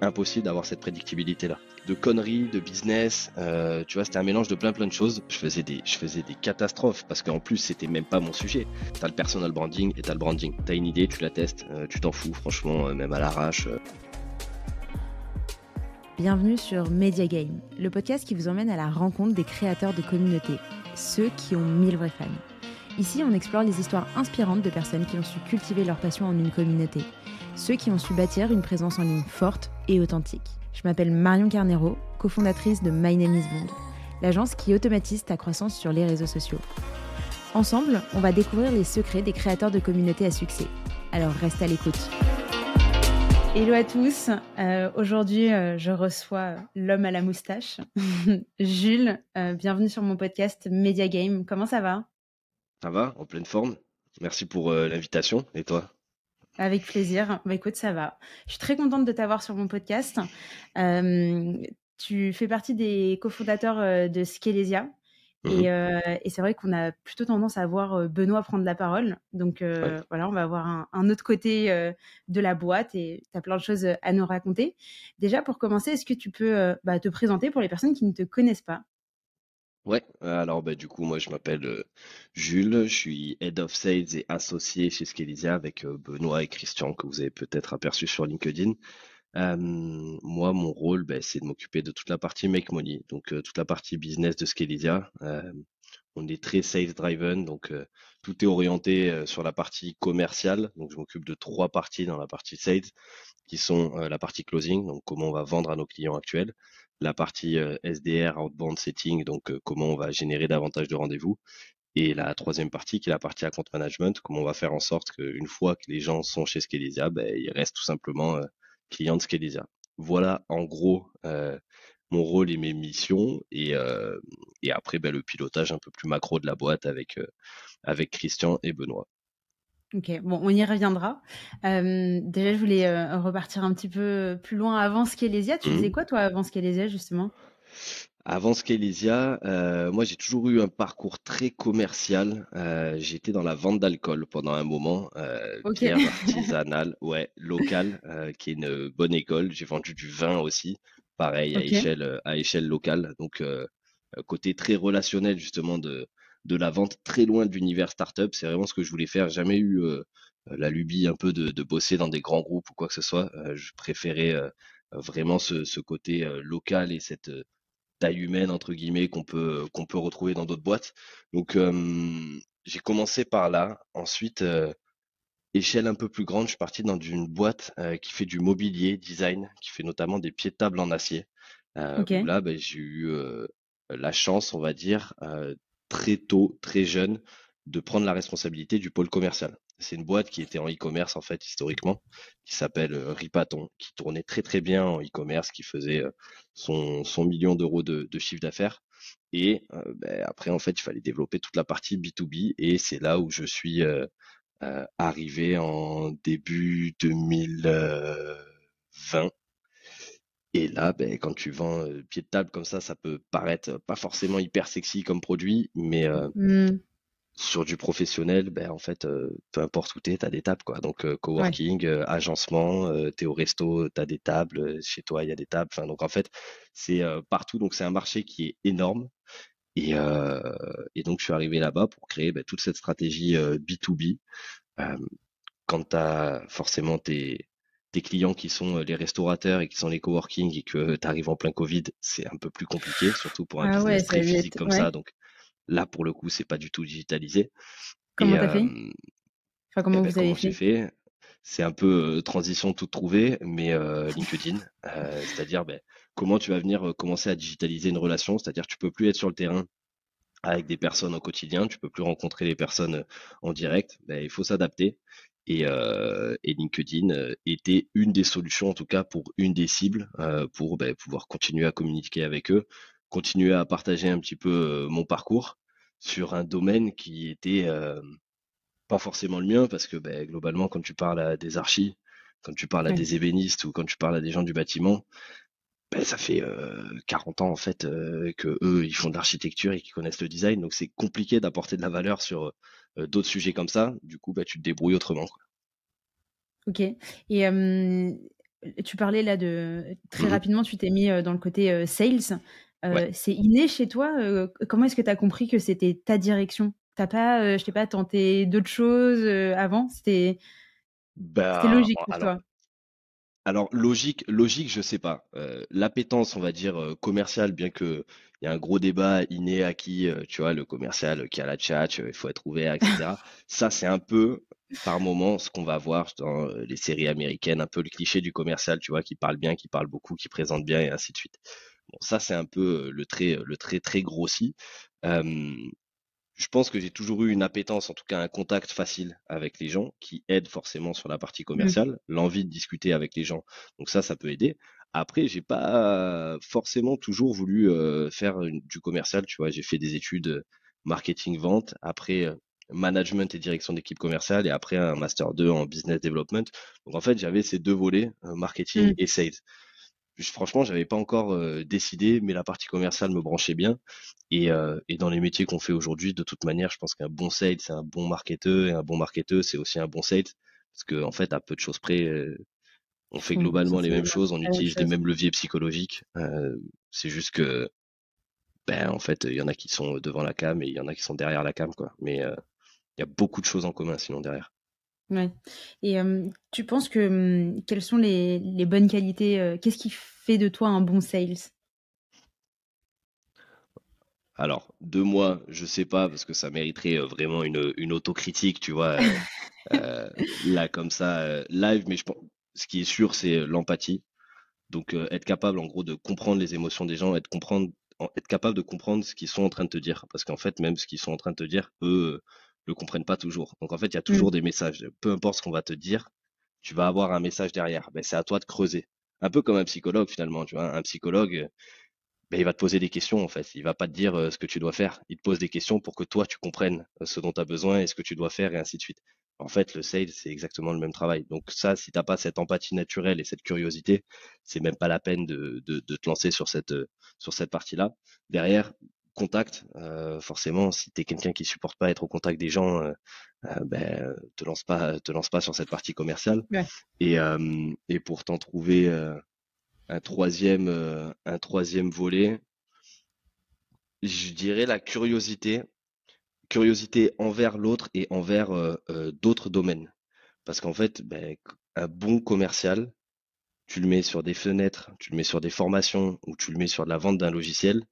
impossible d'avoir cette prédictibilité-là. De conneries, de business, euh, tu vois, c'était un mélange de plein plein de choses. Je faisais des, je faisais des catastrophes parce qu'en plus, c'était même pas mon sujet. T'as le personal branding et t'as le branding. T'as une idée, tu la testes, euh, tu t'en fous, franchement, euh, même à l'arrache. Bienvenue sur Media Game, le podcast qui vous emmène à la rencontre des créateurs de communautés, ceux qui ont mille vrais fans. Ici, on explore les histoires inspirantes de personnes qui ont su cultiver leur passion en une communauté ceux qui ont su bâtir une présence en ligne forte et authentique. Je m'appelle Marion Carnero, cofondatrice de My Name is Bond, l'agence qui automatise ta croissance sur les réseaux sociaux. Ensemble, on va découvrir les secrets des créateurs de communautés à succès. Alors reste à l'écoute. Hello à tous. Euh, aujourd'hui, euh, je reçois l'homme à la moustache, Jules. Euh, bienvenue sur mon podcast Media Game. Comment ça va? Ça va, en pleine forme. Merci pour l'invitation. Et toi? Avec plaisir. Bah, écoute, ça va. Je suis très contente de t'avoir sur mon podcast. Euh, tu fais partie des cofondateurs euh, de Skelesia. Mmh euh, et, c'est vrai qu'on a plutôt tendance à voir Benoît prendre la parole. Donc voilà, on va avoir un, autre côté de la boîte et tu as plein de choses à nous raconter. Déjà, pour commencer, est-ce que tu peux bah, te présenter pour les personnes qui ne te connaissent pas? Ouais, alors bah, du coup, moi je m'appelle euh, Jules, je suis Head of Sales et associé chez Skelizia avec euh, Benoît et Christian que vous avez peut-être aperçu sur LinkedIn. moi, mon rôle, bah, c'est de m'occuper de toute la partie make money, donc euh, toute la partie business de Skelizia. on est très sales driven, donc tout est orienté sur la partie commerciale. Donc je m'occupe de trois parties dans la partie sales, qui sont la partie closing, donc comment on va vendre à nos clients actuels la partie euh, SDR, outbound setting, donc euh, comment on va générer davantage de rendez-vous. Et la troisième partie, qui est la partie account management, comment on va faire en sorte qu'une fois que les gens sont chez Skelezia, ben, ils restent tout simplement euh, clients de Skelezia. Voilà en gros mon rôle et mes missions. Et, et après, ben, le pilotage un peu plus macro de la boîte avec, avec Christian et Benoît. Ok, bon, on y reviendra. Euh, déjà, je voulais euh, repartir un petit peu plus loin avant Skelésia. Tu faisais mmh. quoi, toi, avant Skelésia, justement? Avant Skelésia, euh, moi, j'ai toujours eu un parcours très commercial. J'étais dans la vente d'alcool pendant un moment, okay. bière artisanale, ouais, locale, qui est une bonne école. J'ai vendu du vin aussi, pareil, à, échelle, à échelle locale. Donc, côté très relationnel, justement, de de la vente très loin de l'univers startup. C'est vraiment ce que je voulais faire. Jamais eu euh, la lubie un peu de, bosser dans des grands groupes ou quoi que ce soit. Euh, je préférais euh, vraiment ce, côté local et cette taille humaine entre guillemets qu'on peut qu'on peut retrouver dans d'autres boîtes. Donc j'ai commencé par là. Ensuite échelle un peu plus grande, je suis parti dans une boîte qui fait du mobilier design, qui fait notamment des pieds de table en acier. là, ben, j'ai eu la chance, on va dire, très tôt, très jeune, de prendre la responsabilité du pôle commercial. C'est une boîte qui était en e-commerce en fait historiquement, qui s'appelle euh, Ripaton, qui tournait très très bien en e-commerce, qui faisait euh, son, million d'euros de, chiffre d'affaires. Et euh, ben, après en fait il fallait développer toute la partie B2B et c'est là où je suis arrivé en début 2020 et là, ben, quand tu vends euh, pied de table comme ça, ça peut paraître pas forcément hyper sexy comme produit, mais euh, mmh. sur du professionnel, ben, en fait, euh, peu importe où tu es, tu as des tables. Quoi. Donc, coworking, agencement, tu es au resto, tu as des tables, chez toi, il y a des tables. Enfin, donc, en fait, c'est partout. Donc, c'est un marché qui est énorme. Et, et donc, je suis arrivé là-bas pour créer ben, toute cette stratégie B2B. quand tu as forcément tes des clients qui sont euh, les restaurateurs et qui sont les coworking et que tu arrives en plein Covid, c'est un peu plus compliqué, surtout pour un ah business très physique comme ça. Donc là, pour le coup, c'est pas du tout digitalisé. Comment t'as fait? euh, enfin, Comment eh ben, vous avez fait, C'est un peu euh, transition toute trouvée, mais LinkedIn, c'est-à-dire ben, comment tu vas venir commencer à digitaliser une relation, c'est-à-dire tu peux plus être sur le terrain avec des personnes au quotidien, tu peux plus rencontrer les personnes en direct, ben, il faut s'adapter. Euh, et, LinkedIn euh, était une des solutions, en tout cas pour une des cibles, euh, pour ben, pouvoir continuer à communiquer avec eux, continuer à partager un petit peu mon parcours sur un domaine qui était pas forcément le mien, parce que ben, globalement, quand tu parles à des archis, quand tu parles à des ébénistes ou quand tu parles à des gens du bâtiment, ben, ça fait 40 ans en fait que eux ils font de l'architecture et qu'ils connaissent le design, donc c'est compliqué d'apporter de la valeur sur euh, d'autres sujets comme ça. Du coup, bah, tu te débrouilles autrement. Ok. Et tu parlais là de très mmh rapidement, tu t'es mis dans le côté sales. C'est inné chez toi. comment est-ce que tu as compris que c'était ta direction? T'as pas, je t'ai pas tenté d'autres choses avant? C'était bah, logique pour toi? Alors logique, logique, je sais pas. L'appétence, on va dire commerciale, bien que il y a un gros débat inné à qui, tu vois, le commercial qui a la chat, il faut être ouvert, etc. Ça, c'est un peu par moment ce qu'on va voir dans les séries américaines, un peu le cliché du commercial, tu vois, qui parle bien, qui parle beaucoup, qui présente bien et ainsi de suite. Bon, ça c'est un peu le trait, le trait très grossi. Je pense que j'ai toujours eu une appétence, en tout cas un contact facile avec les gens, qui aide forcément sur la partie mmh. commerciale, l'envie de discuter avec les gens. Donc ça, ça peut aider. Après, j'ai pas forcément toujours voulu faire du commercial, tu vois. J'ai fait des études marketing vente. Après, management et direction d'équipe commerciale et après un master 2 en business development. Donc en fait, j'avais ces deux volets, euh, marketing mmh. et sales. Franchement, j'avais pas encore euh, décidé, mais la partie commerciale me branchait bien. Et, euh, et dans les métiers qu'on fait aujourd'hui, de toute manière, je pense qu'un bon sales, c'est un bon marketeur, et un bon marketeur, c'est aussi un bon sales, parce qu'en en fait, à peu de choses près, on fait globalement les mêmes choses, on utilise les mêmes leviers psychologiques. c'est juste que, ben, en fait, il y en a qui sont devant la cam et il y en a qui sont derrière la cam, quoi. Mais il y a beaucoup de choses en commun sinon derrière. Ouais. Et tu penses que quelles sont les, les bonnes qualités Qu'est-ce qui fait de toi un bon sales? Alors, de moi, je sais pas, parce que ça mériterait vraiment une, une autocritique, tu vois, là, comme ça, live, mais je ce qui est sûr, c'est l'empathie. Donc, être capable, en gros, de comprendre les émotions des gens, être, comprendre, être capable de comprendre ce qu'ils sont en train de te dire. Parce qu'en fait, même ce qu'ils sont en train de te dire, eux, le comprennent pas toujours. Donc en fait, il y a toujours mmh. des messages. Peu importe ce qu'on va te dire, tu vas avoir un message derrière. Ben, c'est à toi de creuser. Un peu comme un psychologue finalement. Tu vois, un psychologue, ben, il va te poser des questions en fait. Il va pas te dire euh, ce que tu dois faire. Il te pose des questions pour que toi tu comprennes euh, ce dont tu as besoin et ce que tu dois faire et ainsi de suite. En fait, le sales, c'est exactement le même travail. Donc ça, si t'as pas cette empathie naturelle et cette curiosité, c'est même pas la peine de, de, de te lancer sur cette sur cette partie-là. Derrière, contact. Euh, forcément, si tu es quelqu'un qui supporte pas être au contact des gens, euh, euh, ben, te lance pas, te lance pas sur cette partie commerciale. Et, et pour t'en trouver un troisième, un troisième volet, je dirais la curiosité, curiosité envers l'autre et envers d'autres domaines. Parce qu'en fait, ben, un bon commercial, tu le mets sur des fenêtres, tu le mets sur des formations ou tu le mets sur la vente d'un logiciel,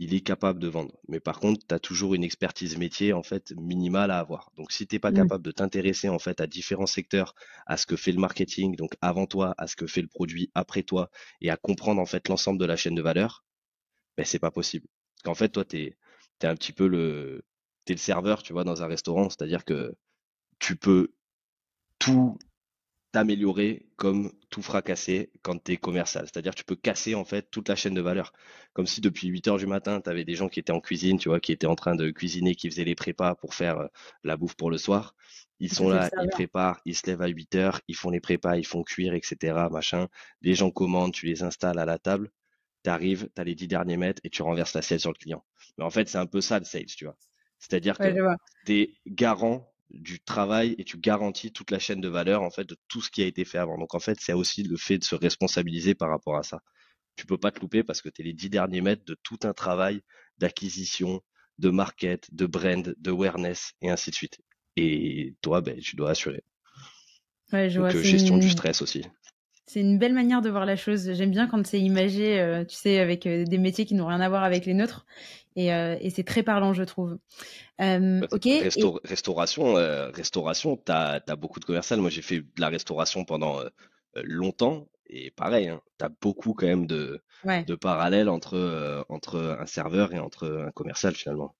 il est capable de vendre. Mais par contre, tu as toujours une expertise métier en fait minimale à avoir. Donc si tu n'es pas mmh. capable de t'intéresser en fait à différents secteurs, à ce que fait le marketing, donc avant toi, à ce que fait le produit après toi, et à comprendre en fait l'ensemble de la chaîne de valeur, ben c'est pas possible. Parce qu'en fait, toi, tu es, un petit peu le, es le serveur, tu vois, dans un restaurant, c'est-à-dire que tu peux tout t'améliorer comme tout fracasser quand tu es commercial. C'est-à-dire tu peux casser en fait toute la chaîne de valeur. Comme si depuis 8 heures du matin, tu avais des gens qui étaient en cuisine, tu vois, qui étaient en train de cuisiner, qui faisaient les prépas pour faire euh, la bouffe pour le soir. Ils sont là, ils préparent, ils se lèvent à 8 heures, ils font les prépas, ils font cuire, etc. Machin. Les gens commandent, tu les installes à la table, tu arrives, tu as les 10 derniers mètres et tu renverses l'assiette sur le client. Mais en fait, c'est un peu ça le sales, tu vois. C'est-à-dire que tu es garant du travail et tu garantis toute la chaîne de valeur en fait de tout ce qui a été fait avant. Donc en fait, c'est aussi le fait de se responsabiliser par rapport à ça. Tu peux pas te louper parce que tu es les dix derniers mètres de tout un travail d'acquisition, de market, de brand, de awareness et ainsi de suite. Et toi, ben, tu dois assurer. Ouais, je Donc, euh, gestion du stress aussi. C'est une belle manière de voir la chose. J'aime bien quand c'est imagé, euh, tu sais, avec euh, des métiers qui n'ont rien à voir avec les nôtres. Et, euh, c'est très parlant, je trouve. Bah, ok. Restauration, restauration, tu as, beaucoup de commercial. Moi, j'ai fait de la restauration pendant longtemps. Et pareil, hein, tu as beaucoup quand même de, de parallèles entre, entre un serveur et entre un commercial finalement.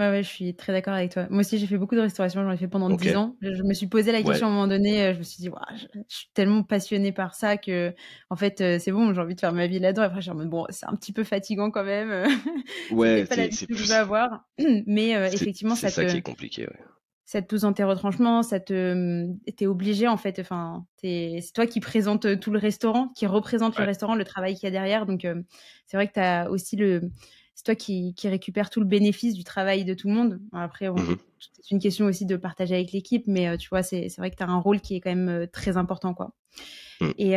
Ouais, ouais, je suis très d'accord avec toi. Moi aussi, j'ai fait beaucoup de restauration, j'en ai fait pendant 10 ans. Je me suis posé la question à un moment donné, euh, je me suis dit, je, suis tellement passionnée par ça que, en fait, euh, c'est bon, j'ai envie de faire ma vie là-dedans. Après, je me bon, c'est un petit peu fatigant quand même. Ouais, c'est que je veux avoir. Mais euh, effectivement, ça, ça qui est compliqué, ouais. Ça te pousse dans tes retranchements, ça te, t'es obligé en fait. Enfin, c'est toi qui présente tout le restaurant, qui représente le restaurant, le travail qu'il y a derrière. Donc, c'est vrai que tu as aussi le, c'est toi qui, qui récupères tout le bénéfice du travail de tout le monde. Après, mmh c'est une question aussi de partager avec l'équipe, mais tu vois, c'est vrai que tu as un rôle qui est quand même très important, quoi. Mmh. Et,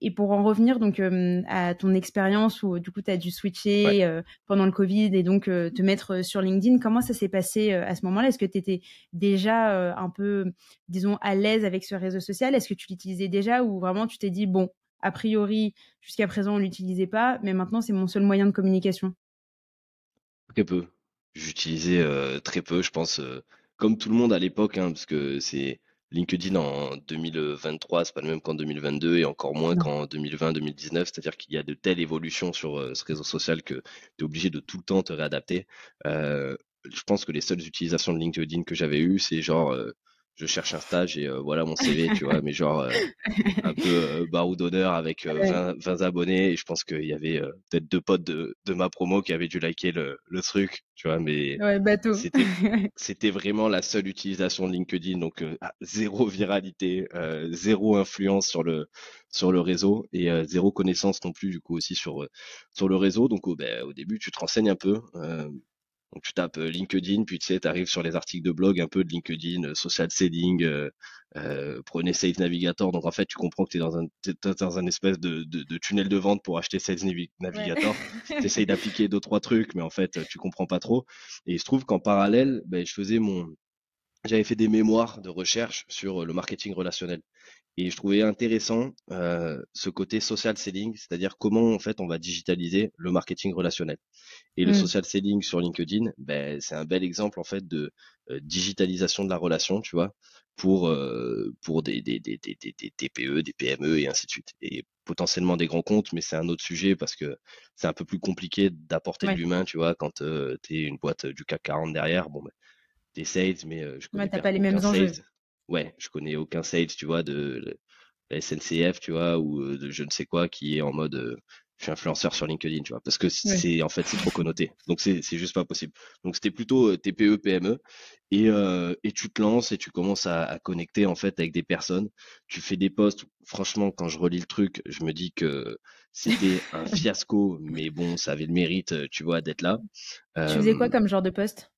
et pour en revenir donc à ton expérience où du coup tu as dû switcher pendant le Covid et donc te mettre sur LinkedIn, comment ça s'est passé à ce moment-là? Est-ce que tu étais déjà un peu, disons, à l'aise avec ce réseau social? Est-ce que tu l'utilisais déjà ou vraiment tu t'es dit, bon, a priori, jusqu'à présent on ne l'utilisait pas, mais maintenant c'est mon seul moyen de communication Très peu. J'utilisais très peu, je pense, comme tout le monde à l'époque, hein, parce que c'est LinkedIn en 2023, c'est pas le même qu'en 2022 et encore moins qu'en 2020-2019. C'est-à-dire qu'il y a de telles évolutions sur euh, ce réseau social que tu es obligé de tout le temps te réadapter. Euh, je pense que les seules utilisations de LinkedIn que j'avais eues, c'est genre euh, je cherche un stage et euh, voilà mon CV, tu vois, mais genre euh, un peu euh, barou d'honneur avec 20, 20, abonnés. Et je pense qu'il y avait peut-être deux potes de, de, ma promo qui avaient dû liker le, le truc, tu vois, mais c'était vraiment la seule utilisation de LinkedIn, donc ah, zéro viralité, zéro influence sur le sur le réseau et zéro connaissance non plus du coup aussi sur sur le réseau. Donc oh, ben, au début tu te renseignes un peu. Donc tu tapes euh, LinkedIn, puis tu sais, tu arrives sur les articles de blog un peu de LinkedIn, euh, social selling, euh, euh, prenez Sales Navigator. Donc en fait, tu comprends que tu es dans un, dans un espèce de, de, de, tunnel de vente pour acheter Sales Navigator. tu essayes d'appliquer deux, trois trucs, mais en fait, tu comprends pas trop. Et il se trouve qu'en parallèle, ben, je faisais mon... J'avais fait des mémoires de recherche sur le marketing relationnel. Et je trouvais intéressant euh, ce côté social selling, c'est-à-dire comment en fait on va digitaliser le marketing relationnel. Et le mmh. social selling sur LinkedIn, ben, c'est un bel exemple en fait de euh, digitalisation de la relation, tu vois, pour euh, pour des, des, des, des, des TPE, des PME et ainsi de suite. Et potentiellement des grands comptes, mais c'est un autre sujet parce que c'est un peu plus compliqué d'apporter de l'humain, tu vois, quand euh, tu es une boîte du CAC 40 derrière. Bon, ben, t'es sales, mais je connais ouais, pas les mêmes enjeux ouais, je connais aucun sales, tu vois, de la SNCF, tu vois, ou de je ne sais quoi qui est en mode je suis influenceur sur LinkedIn, tu vois, parce que c'est en fait c'est trop connoté. Donc c'est juste pas possible. Donc c'était plutôt TPE PME et et tu te lances et tu commences à, à, connecter en fait avec des personnes. Tu fais des posts. Franchement, quand je relis le truc, je me dis que c'était un fiasco, mais bon, ça avait le mérite, tu vois, d'être là. Tu faisais quoi comme genre de post?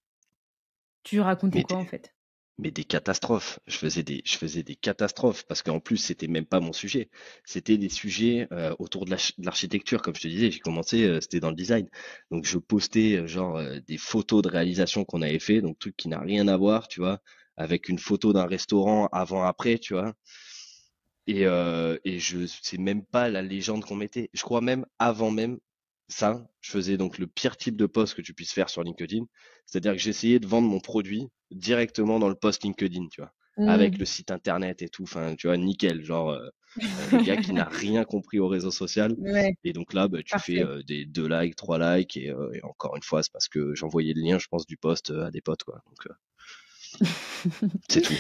Tu racontais quoi en fait? mais des catastrophes. Je faisais des, je faisais des catastrophes parce qu'en plus c'était même pas mon sujet. C'était des sujets euh, autour de l'architecture, comme je te disais. J'ai commencé, euh, c'était dans le design. Donc je postais euh, genre des photos de réalisation qu'on avait fait, donc truc qui n'a rien à voir, tu vois, avec une photo d'un restaurant avant après, tu vois. Et, et je sais même pas la légende qu'on mettait. Je crois même avant même ça, je faisais donc le pire type de post que tu puisses faire sur LinkedIn. C'est-à-dire que j'essayais de vendre mon produit directement dans le post LinkedIn, tu vois, avec mmh. le site internet et tout. Enfin, tu vois, nickel. Genre, euh, le gars qui n'a rien compris au réseau social. Et donc là, bah, tu fais euh, des deux likes, trois likes. Et, euh, et encore une fois, c'est parce que j'envoyais le lien, je pense, du post à des potes, quoi. Donc, c'est tout.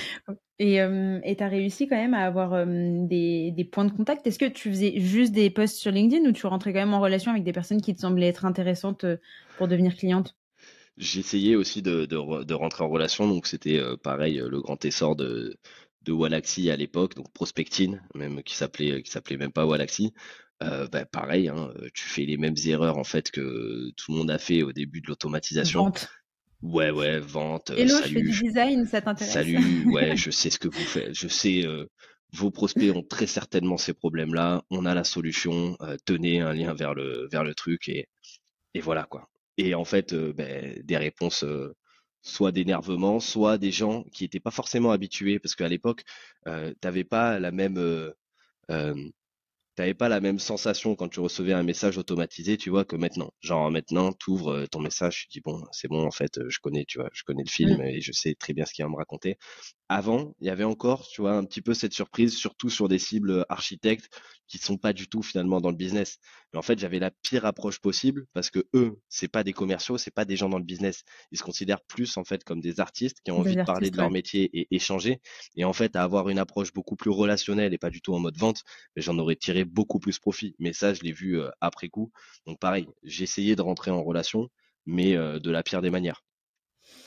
Et tu as réussi quand même à avoir des, des, points de contact. Est-ce que tu faisais juste des posts sur LinkedIn ou tu rentrais quand même en relation avec des personnes qui te semblaient être intéressantes pour devenir cliente? J'essayais aussi de, de, de, rentrer en relation, donc c'était pareil le grand essor de, de Walaxy à l'époque, donc Prospectine, même qui s'appelait qui s'appelait même pas Walaxy. Euh, bah, pareil, hein, tu fais les mêmes erreurs en fait que tout le monde a fait au début de l'automatisation. Ouais, ouais, vente. Hello, salut, je fais du design, ça t'intéresse? Salut, ouais, je sais ce que vous faites. Je sais, euh, vos prospects ont très certainement ces problèmes-là. On a la solution. Euh, tenez un lien vers le vers le truc et et voilà quoi. Et en fait, euh, ben, des réponses soit d'énervement, soit des gens qui n'étaient pas forcément habitués parce qu'à l'époque, euh, t'avais pas la même t'avais pas la même sensation quand tu recevais un message automatisé, tu vois, que maintenant. Genre maintenant, tu ouvres euh, ton message, tu dis bon, c'est bon, en fait, euh, je connais, tu vois, je connais le film mmh. et je sais très bien ce qu'il va me raconter. Avant, il y avait encore, tu vois, un petit peu cette surprise, surtout sur des cibles architectes qui sont pas du tout finalement dans le business. Mais en fait, j'avais la pire approche possible parce que eux, c'est pas des commerciaux, c'est pas des gens dans le business. Ils se considèrent plus en fait comme des artistes qui ont envie de parler de leur métier et échanger. Et en fait, à avoir une approche beaucoup plus relationnelle et pas du tout en mode vente, j'en aurais tiré beaucoup plus profit. Mais ça, je l'ai vu euh, après coup. Donc pareil, j'ai essayé de rentrer en relation, mais euh, de la pire des manières.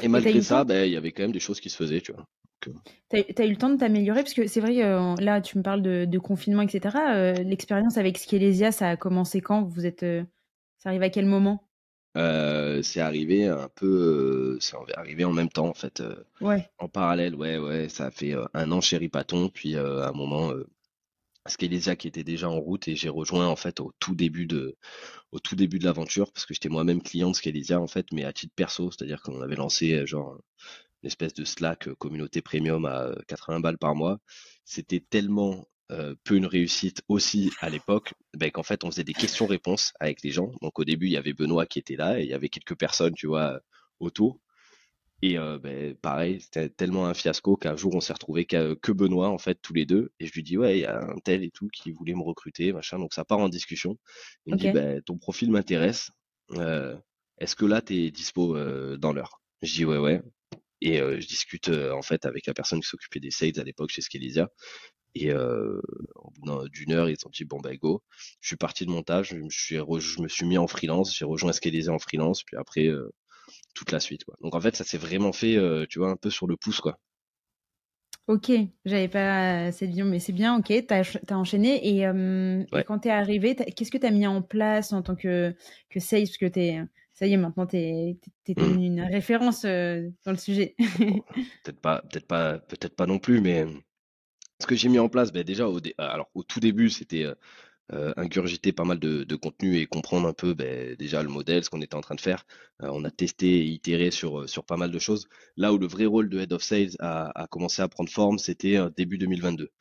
Et malgré ça, ben, il y avait quand même des choses qui se faisaient, tu vois. Tu as, eu le temps de t'améliorer parce que c'est vrai, euh, là tu me parles de, confinement, etc. L'expérience avec Skelesia, ça a commencé quand? Vous êtes, ça arrive à quel moment? C'est arrivé un peu, c'est arrivé en même temps en fait, ouais. en parallèle, ouais, ouais, ça a fait un an chez Ripaton, puis à un moment, Skelésia qui était déjà en route et j'ai rejoint en fait au tout début de, au tout début de l'aventure parce que j'étais moi-même client de Skelésia en fait, mais à titre perso, c'est-à-dire qu'on avait lancé genre une espèce de Slack communauté premium à 80 balles par mois. C'était tellement euh, peu une réussite aussi à l'époque, ben, qu'en fait on faisait des questions-réponses avec les gens. Donc au début il y avait Benoît qui était là et il y avait quelques personnes, tu vois, autour. Et euh, ben, pareil, c'était tellement un fiasco qu'un jour on s'est retrouvé que Benoît en fait tous les deux. Et je lui dis ouais, il y a un tel et tout qui voulait me recruter, machin. Donc ça part en discussion. Il me dit ben, ton profil m'intéresse. Euh, est-ce que là tu es dispo dans l'heure? Je dis ouais ouais. Et je discute en fait avec la personne qui s'occupait des sales à l'époque chez Skelizia. Et euh, au bout d'une heure, ils ont dit bon bah go. Je suis parti de montage, je me suis, je me suis mis en freelance, j'ai rejoint Scalésia en freelance, puis après euh, toute la suite quoi. Donc en fait, ça s'est vraiment fait, euh, tu vois, un peu sur le pouce quoi. Ok, j'avais pas cette vision, mais c'est bien, ok, t'as as enchaîné. Et, quand tu quand t'es arrivé, qu'est-ce que t'as mis en place en tant que, que sales? Parce que t'es, ça y est, maintenant t'es es, mmh. une référence dans le sujet. peut-être pas, peut-être pas, peut-être pas non plus, mais ce que j'ai mis en place, ben déjà, au, alors, au tout début, c'était euh, euh, ingurgiter pas mal de, contenu et comprendre un peu ben, déjà le modèle, ce qu'on était en train de faire. Euh, on a testé et itéré sur, sur pas mal de choses. Là où le vrai rôle de Head of Sales a, commencé à prendre forme, c'était début 2022.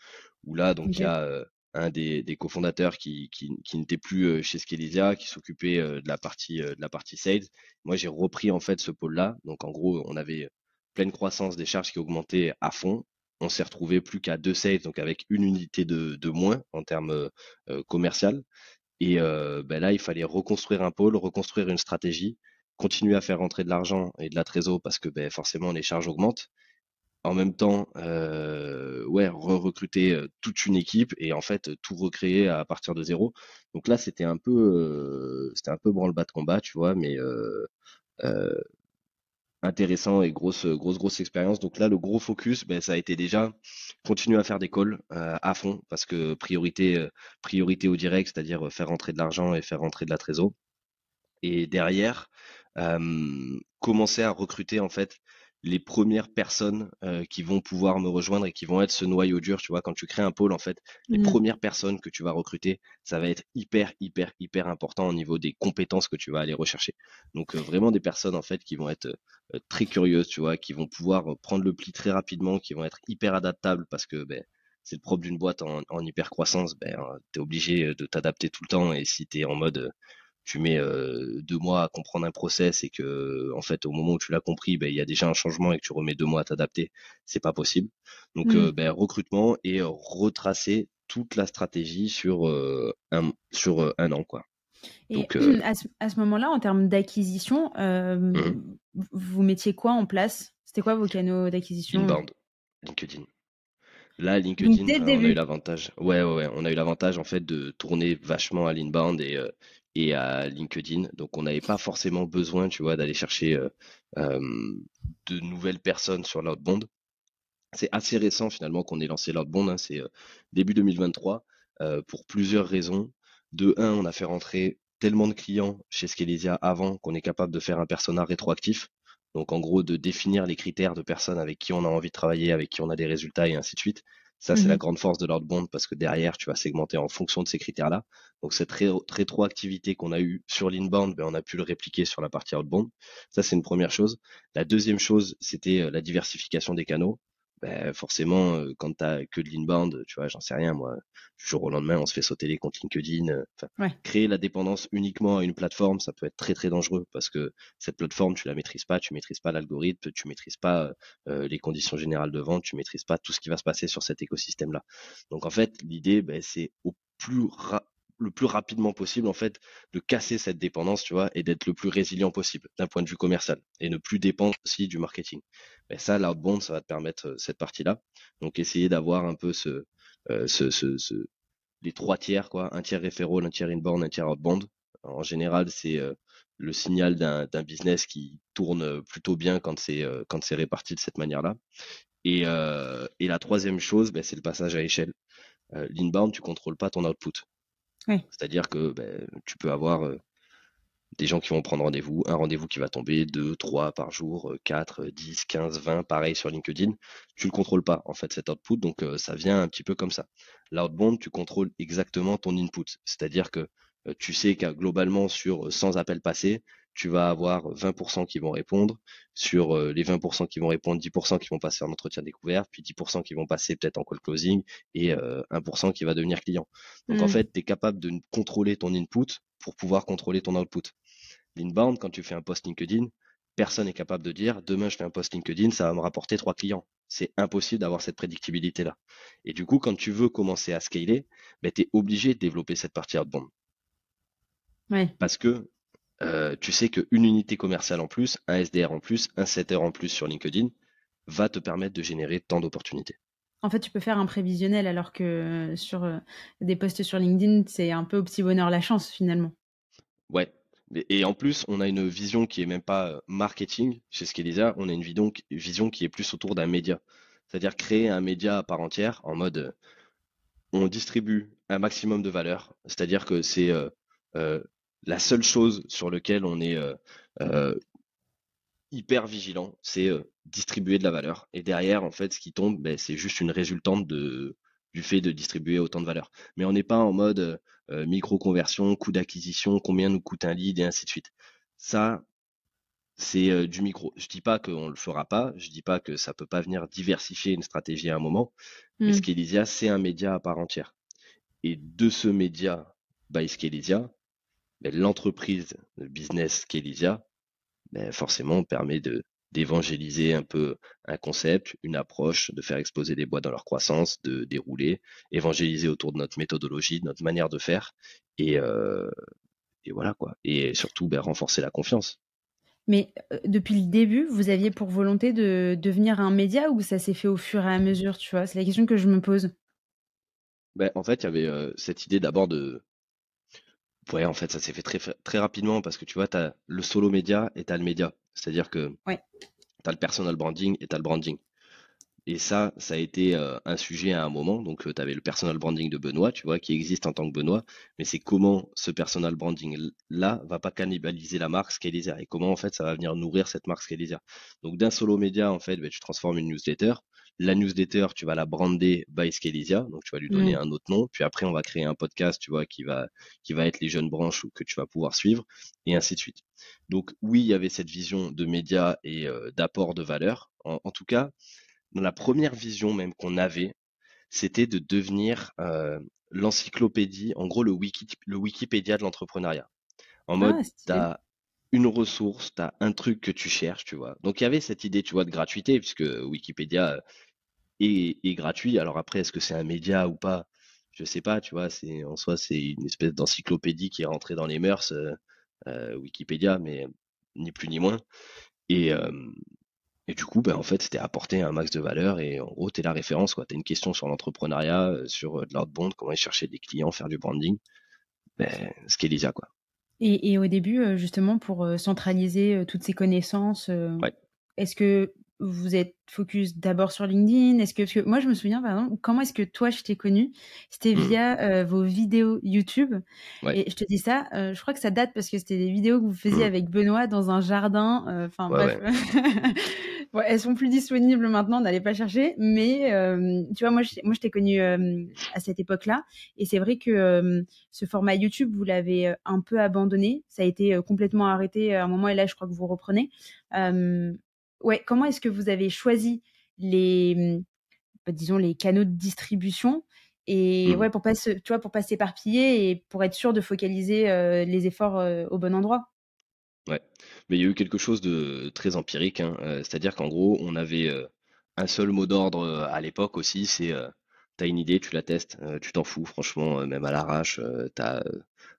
Où là, donc, il y a un des, des cofondateurs qui, qui, n'était plus chez Skelizia, qui s'occupait de la partie de la partie sales. Moi, j'ai repris en fait ce pôle-là. Donc, en gros, on avait pleine croissance des charges qui augmentaient à fond on s'est retrouvé plus qu'à deux sales, donc avec une unité de, moins en termes euh, euh, commercial. Et euh, ben là, il fallait reconstruire un pôle, reconstruire une stratégie, continuer à faire rentrer de l'argent et de la trésor parce que ben, forcément les charges augmentent. En même temps, ouais, re-recruter toute une équipe et en fait tout recréer à partir de zéro. Donc là, c'était un peu, c'était un peu branle-bas de combat, tu vois, mais intéressant et grosse, grosse, grosse expérience. Donc là, le gros focus, ben, ça a été déjà continuer à faire des calls euh, à fond parce que priorité, euh, priorité au direct, c'est-à-dire euh, faire rentrer de l'argent et faire rentrer de la trésor. Et derrière, commencer à recruter en fait les premières personnes euh, qui vont pouvoir me rejoindre et qui vont être ce noyau dur, tu vois, quand tu crées un pôle, en fait, les mmh. premières personnes que tu vas recruter, ça va être hyper, hyper, hyper important au niveau des compétences que tu vas aller rechercher. Donc, euh, vraiment des personnes, en fait, qui vont être euh, très curieuses, tu vois, qui vont pouvoir prendre le pli très rapidement, qui vont être hyper adaptables parce que, ben, c'est le propre d'une boîte en, en hyper croissance, ben, tu es obligé de t'adapter tout le temps et si tu es en mode tu mets deux mois à comprendre un process et que en fait au moment où tu l'as compris, ben, il y a déjà un changement et que tu remets deux mois à t'adapter, c'est pas possible. Donc mmh. ben, recrutement et retracer toute la stratégie sur un sur un an quoi. Et à ce, moment-là, en termes d'acquisition, mmh. vous mettiez quoi en place? C'était quoi vos canaux d'acquisition? Inbound, LinkedIn. Là, LinkedIn, on a eu l'avantage. Ouais, ouais, ouais, on a eu l'avantage en fait de tourner vachement à l'inbound et, et à LinkedIn. Donc on n'avait pas forcément besoin, tu vois, d'aller chercher euh, euh, de nouvelles personnes sur l'outbound. C'est assez récent finalement qu'on ait lancé l'outbound, hein, c'est euh, début 2023, pour plusieurs raisons. De un, on a fait rentrer tellement de clients chez Skelesia avant qu'on est capable de faire un persona rétroactif. Donc en gros, de définir les critères de personnes avec qui on a envie de travailler, avec qui on a des résultats et ainsi de suite. Ça, c'est la mmh grande force de l'outbound parce que derrière, tu vas segmenter en fonction de ces critères-là. Donc, cette rétroactivité qu'on a eue sur l'inbound, ben, on a pu le répliquer sur la partie outbound. Ça, c'est une première chose. La deuxième chose, c'était euh, la diversification des canaux. Ben, forcément, quand tu as que de l'inbound, tu vois, j'en sais rien, moi, du jour au lendemain, on se fait sauter les comptes LinkedIn. Créer la dépendance uniquement à une plateforme, ça peut être très très dangereux parce que cette plateforme, tu la maîtrises pas, tu maîtrises pas l'algorithme, tu maîtrises pas euh, les conditions générales de vente, tu maîtrises pas tout ce qui va se passer sur cet écosystème-là. Donc en fait, l'idée, ben, c'est au plus le plus rapidement possible en fait de casser cette dépendance tu vois et d'être le plus résilient possible d'un point de vue commercial et ne plus dépendre aussi du marketing. Mais ça l'outbound ça va te permettre euh, cette partie là donc essayer d'avoir un peu ce, euh, ce, ce, ce, les trois tiers quoi un tiers referral un tiers inbound un tiers outbound. En général c'est euh, le signal d'un business qui tourne plutôt bien quand c'est quand c'est réparti de cette manière là et, et la troisième chose ben, c'est le passage à échelle l'inbound tu contrôles pas ton output c'est-à-dire que ben, tu peux avoir des gens qui vont prendre rendez-vous, un rendez-vous qui va tomber, deux, trois par jour, 4, 10, 15, 20, pareil sur LinkedIn. Tu le contrôles pas, en fait, cet output, donc euh, ça vient un petit peu comme ça. L'outbound, tu contrôles exactement ton input, c'est-à-dire que euh, tu sais que globalement, sur 100 appels passés, tu vas avoir 20% qui vont répondre. Sur euh, les 20% qui vont répondre, 10% qui vont passer en entretien découvert, puis 10% qui vont passer peut-être en call closing et 1% qui va devenir client. Donc en mmh. fait, tu es capable de contrôler ton input pour pouvoir contrôler ton output. L'inbound, quand tu fais un post LinkedIn, personne n'est capable de dire demain je fais un post LinkedIn, ça va me rapporter trois clients. C'est impossible d'avoir cette prédictibilité-là. Et du coup, quand tu veux commencer à scaler, ben, tu es obligé de développer cette partie outbound. Parce que euh, tu sais qu'une unité commerciale en plus, un SDR en plus, un setter en plus sur LinkedIn va te permettre de générer tant d'opportunités. En fait, tu peux faire un prévisionnel alors que sur euh, des posts sur LinkedIn, c'est un peu au petit bonheur la chance finalement. Ouais, et en plus, on a une vision qui est même pas euh, marketing chez Skeleza, on a une vision, qui est plus autour d'un média. C'est-à-dire créer un média à part entière en mode on distribue un maximum de valeur. C'est-à-dire que c'est euh, la seule chose sur laquelle on est hyper vigilant, c'est distribuer de la valeur. Et derrière, en fait, ce qui tombe, ben, c'est juste une résultante de, du fait de distribuer autant de valeur. Mais on n'est pas en mode euh, euh, micro-conversion, coût d'acquisition, combien nous coûte un lead et ainsi de suite. Ça, c'est euh, du micro. Je dis pas qu'on le fera pas, je dis pas que ça peut pas venir diversifier une stratégie à un moment, mais. Scalisia, c'est un média à part entière. Et de ce média by Scalisia, ben, l'entreprise, le business Scalisia, ben, forcément permet de d'évangéliser un peu un concept, une approche, de faire exploser des boîtes dans leur croissance, de dérouler, évangéliser autour de notre méthodologie, de notre manière de faire, et, euh, et voilà quoi. Et surtout ben, renforcer la confiance. Mais euh, depuis le début, vous aviez pour volonté de devenir un média ou ça s'est fait au fur et à mesure, tu vois? C'est la question que je me pose. Ben, en fait, il y avait euh, cette idée d'abord de. Ouais, en fait, ça s'est fait très, très rapidement parce que tu vois, tu as le solo média et tu as le média. C'est-à-dire que tu as le personal branding et tu as le branding. Et ça, ça a été euh, un sujet à un moment. Donc, euh, tu avais le personal branding de Benoît, tu vois, qui existe en tant que Benoît. Mais c'est comment ce personal branding-là va pas cannibaliser la marque Scalizer et comment, en fait, ça va venir nourrir cette marque Scalizer. Donc, d'un solo média, en fait, bah, tu transformes une newsletter. La newsletter, tu vas la brander by Scalisia, donc tu vas lui donner mmh. un autre nom. Puis après, on va créer un podcast, tu vois, qui va, qui va être les jeunes branches que tu vas pouvoir suivre, et ainsi de suite. Donc oui, il y avait cette vision de médias et euh, d'apport de valeur. En, tout cas, dans la première vision même qu'on avait, c'était de devenir euh, l'encyclopédie, en gros le, wiki, le Wikipédia de l'entrepreneuriat. En mode, ah, tu as une ressource, tu as un truc que tu cherches, tu vois. Donc il y avait cette idée, tu vois, de gratuité, puisque Wikipédia est, est gratuit. Alors après, est-ce que c'est un média ou pas? Je sais pas, tu vois. C'est en soi, c'est une espèce d'encyclopédie qui est rentrée dans les mœurs, euh, euh, Wikipédia, mais ni plus ni moins. Et, et du coup, ben, en fait, c'était apporter un max de valeur et en gros, tu es la référence. Tu as une question sur l'entrepreneuriat, sur de l'outbound, comment aller chercher des clients, faire du branding. Ben, ce qu'est Lisa, quoi. Et, au début, justement, pour centraliser toutes ces connaissances, est-ce que vous êtes focus d'abord sur LinkedIn Est-ce que, moi je me souviens par exemple comment est-ce que toi je t'ai connu C'était mmh. via vos vidéos YouTube. Et je te dis ça, je crois que ça date parce que c'était des vidéos que vous faisiez mmh. avec Benoît dans un jardin. Enfin bref. elles sont plus disponibles maintenant, n'allez pas chercher. Mais tu vois, moi, je, moi, je t'ai connu à cette époque-là. Et c'est vrai que ce format YouTube, vous l'avez un peu abandonné. Ça a été complètement arrêté à un moment. Et là, je crois que vous reprenez. Ouais, comment est-ce que vous avez choisi les, bah, disons, les canaux de distribution et mmh. ouais, pour pas se, tu vois, pour pas s'éparpiller et pour être sûr de focaliser les efforts au bon endroit? Ouais, mais il y a eu quelque chose de très empirique, hein, euh, c'est-à-dire qu'en gros, on avait un seul mot d'ordre à l'époque aussi, c'est t'as une idée, tu la testes, tu t'en fous, franchement, même à l'arrache, t'as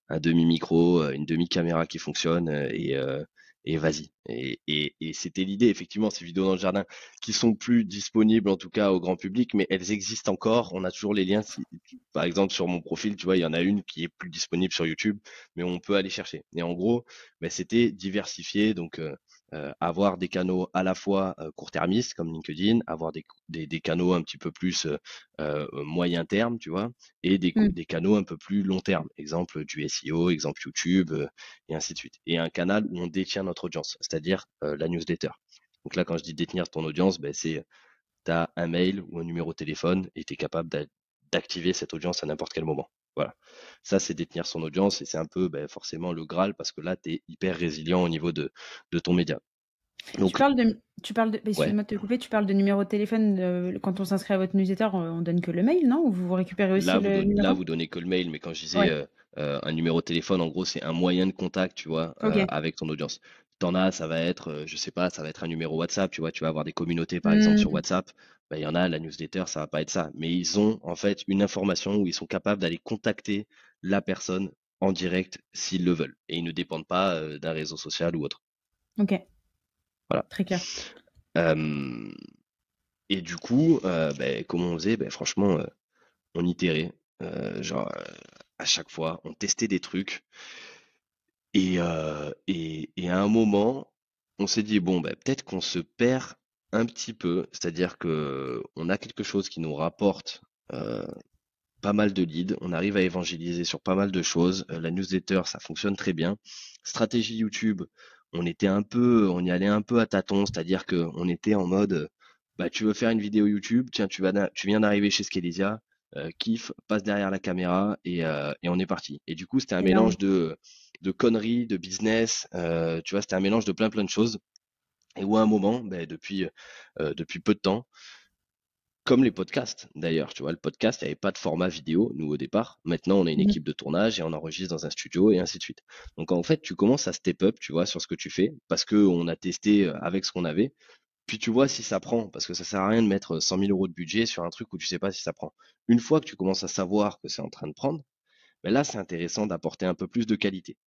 un demi-micro, une demi-caméra qui fonctionne et, et vas-y. Et, c'était l'idée, effectivement, ces vidéos dans le jardin qui sont plus disponibles en tout cas au grand public, mais elles existent encore. On a toujours les liens. par exemple, sur mon profil, tu vois, il y en a une qui est plus disponible sur YouTube, mais on peut aller chercher. Et en gros, ben, c'était diversifié, donc euh, euh, avoir des canaux à la fois euh, court-termistes comme LinkedIn, avoir des, des, canaux un petit peu plus euh, moyen terme, tu vois, et des, mmh. des canaux un peu plus long terme, exemple du SEO, exemple YouTube, et ainsi de suite. Et un canal où on détient notre audience, c'est-à-dire la newsletter. Donc là, quand je dis détenir ton audience, ben, c'est tu as un mail ou un numéro de téléphone et tu es capable d'activer cette audience à n'importe quel moment. Voilà. Ça, c'est détenir son audience et c'est un peu ben, forcément le Graal parce que là, tu es hyper résilient au niveau de, de ton média. Donc, tu parles de, tu parles de, excuse-moi de te couper, tu parles de numéro de téléphone euh, quand on s'inscrit à votre newsletter, on, donne que le mail, non? Ou vous récupérez aussi là, le vous numéro? Là, vous donnez que le mail, mais quand je disais euh, euh, un numéro de téléphone, en gros, c'est un moyen de contact, tu vois, avec ton audience. T'en as, ça va être, je sais pas, ça va être un numéro WhatsApp, tu vois, tu vas avoir des communautés, par exemple, sur mmh. WhatsApp. Bah, il y en a, la newsletter, ça va pas être ça. Mais ils ont en fait une information où ils sont capables d'aller contacter la personne en direct s'ils le veulent. Et ils ne dépendent pas d'un réseau social ou autre. Ok. Voilà. Très clair. et du coup, ben, comment on faisait? Ben, Franchement, on itérait. genre, à chaque fois, on testait des trucs. Et, et, et à un moment, on s'est dit, bon, ben, peut-être qu'on se perd un petit peu, c'est-à-dire que on a quelque chose qui nous rapporte euh, pas mal de leads, on arrive à évangéliser sur pas mal de choses. Euh, la newsletter, ça fonctionne très bien. Stratégie YouTube, on était un peu, on y allait un peu à tâtons, c'est-à-dire que on était en mode, bah tu veux faire une vidéo YouTube, tiens tu vas, tu viens d'arriver chez Skelesia, euh, kiff, passe derrière la caméra et, et on est parti. Et du coup c'était un mélange de de conneries, de business, tu vois, c'était un mélange de plein plein de choses et où à un moment, ben, depuis, euh, depuis peu de temps, comme les podcasts d'ailleurs, tu vois, le podcast, il n'y avait pas de format vidéo, nous au départ. Maintenant, on a une mmh équipe de tournage et on enregistre dans un studio et ainsi de suite. Donc en fait, tu commences à step up, tu vois, sur ce que tu fais, parce qu'on a testé euh, avec ce qu'on avait. Puis tu vois si ça prend, parce que ça sert à rien de mettre 100 000 euros de budget sur un truc où tu sais pas si ça prend. Une fois que tu commences à savoir que c'est en train de prendre, ben là, c'est intéressant d'apporter un peu plus de qualité.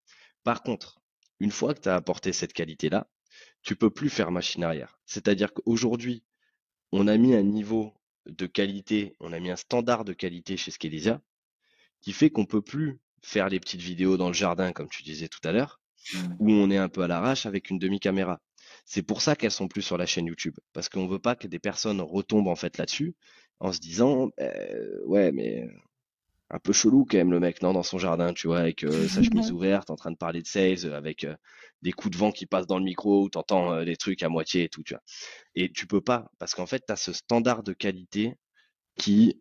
Par contre, une fois que tu as apporté cette qualité-là, tu peux plus faire machine arrière. C'est-à-dire qu'aujourd'hui, on a mis un niveau de qualité, on a mis un standard de qualité chez Skelisia qui fait qu'on peut plus faire les petites vidéos dans le jardin, comme tu disais tout à l'heure, mmh. où on est un peu à l'arrache avec une demi-caméra. C'est pour ça qu'elles sont plus sur la chaîne YouTube, parce qu'on veut pas que des personnes retombent en fait là-dessus en se disant, «Euh, ouais, mais un peu chelou quand même le mec, non, dans son jardin, tu vois, avec euh, sa chemise ouverte, en train de parler de sales, euh, avec euh, des coups de vent qui passent dans le micro, où t'entends des trucs à moitié et tout, tu vois. Et tu peux pas, parce qu'en fait, tu as ce standard de qualité qui,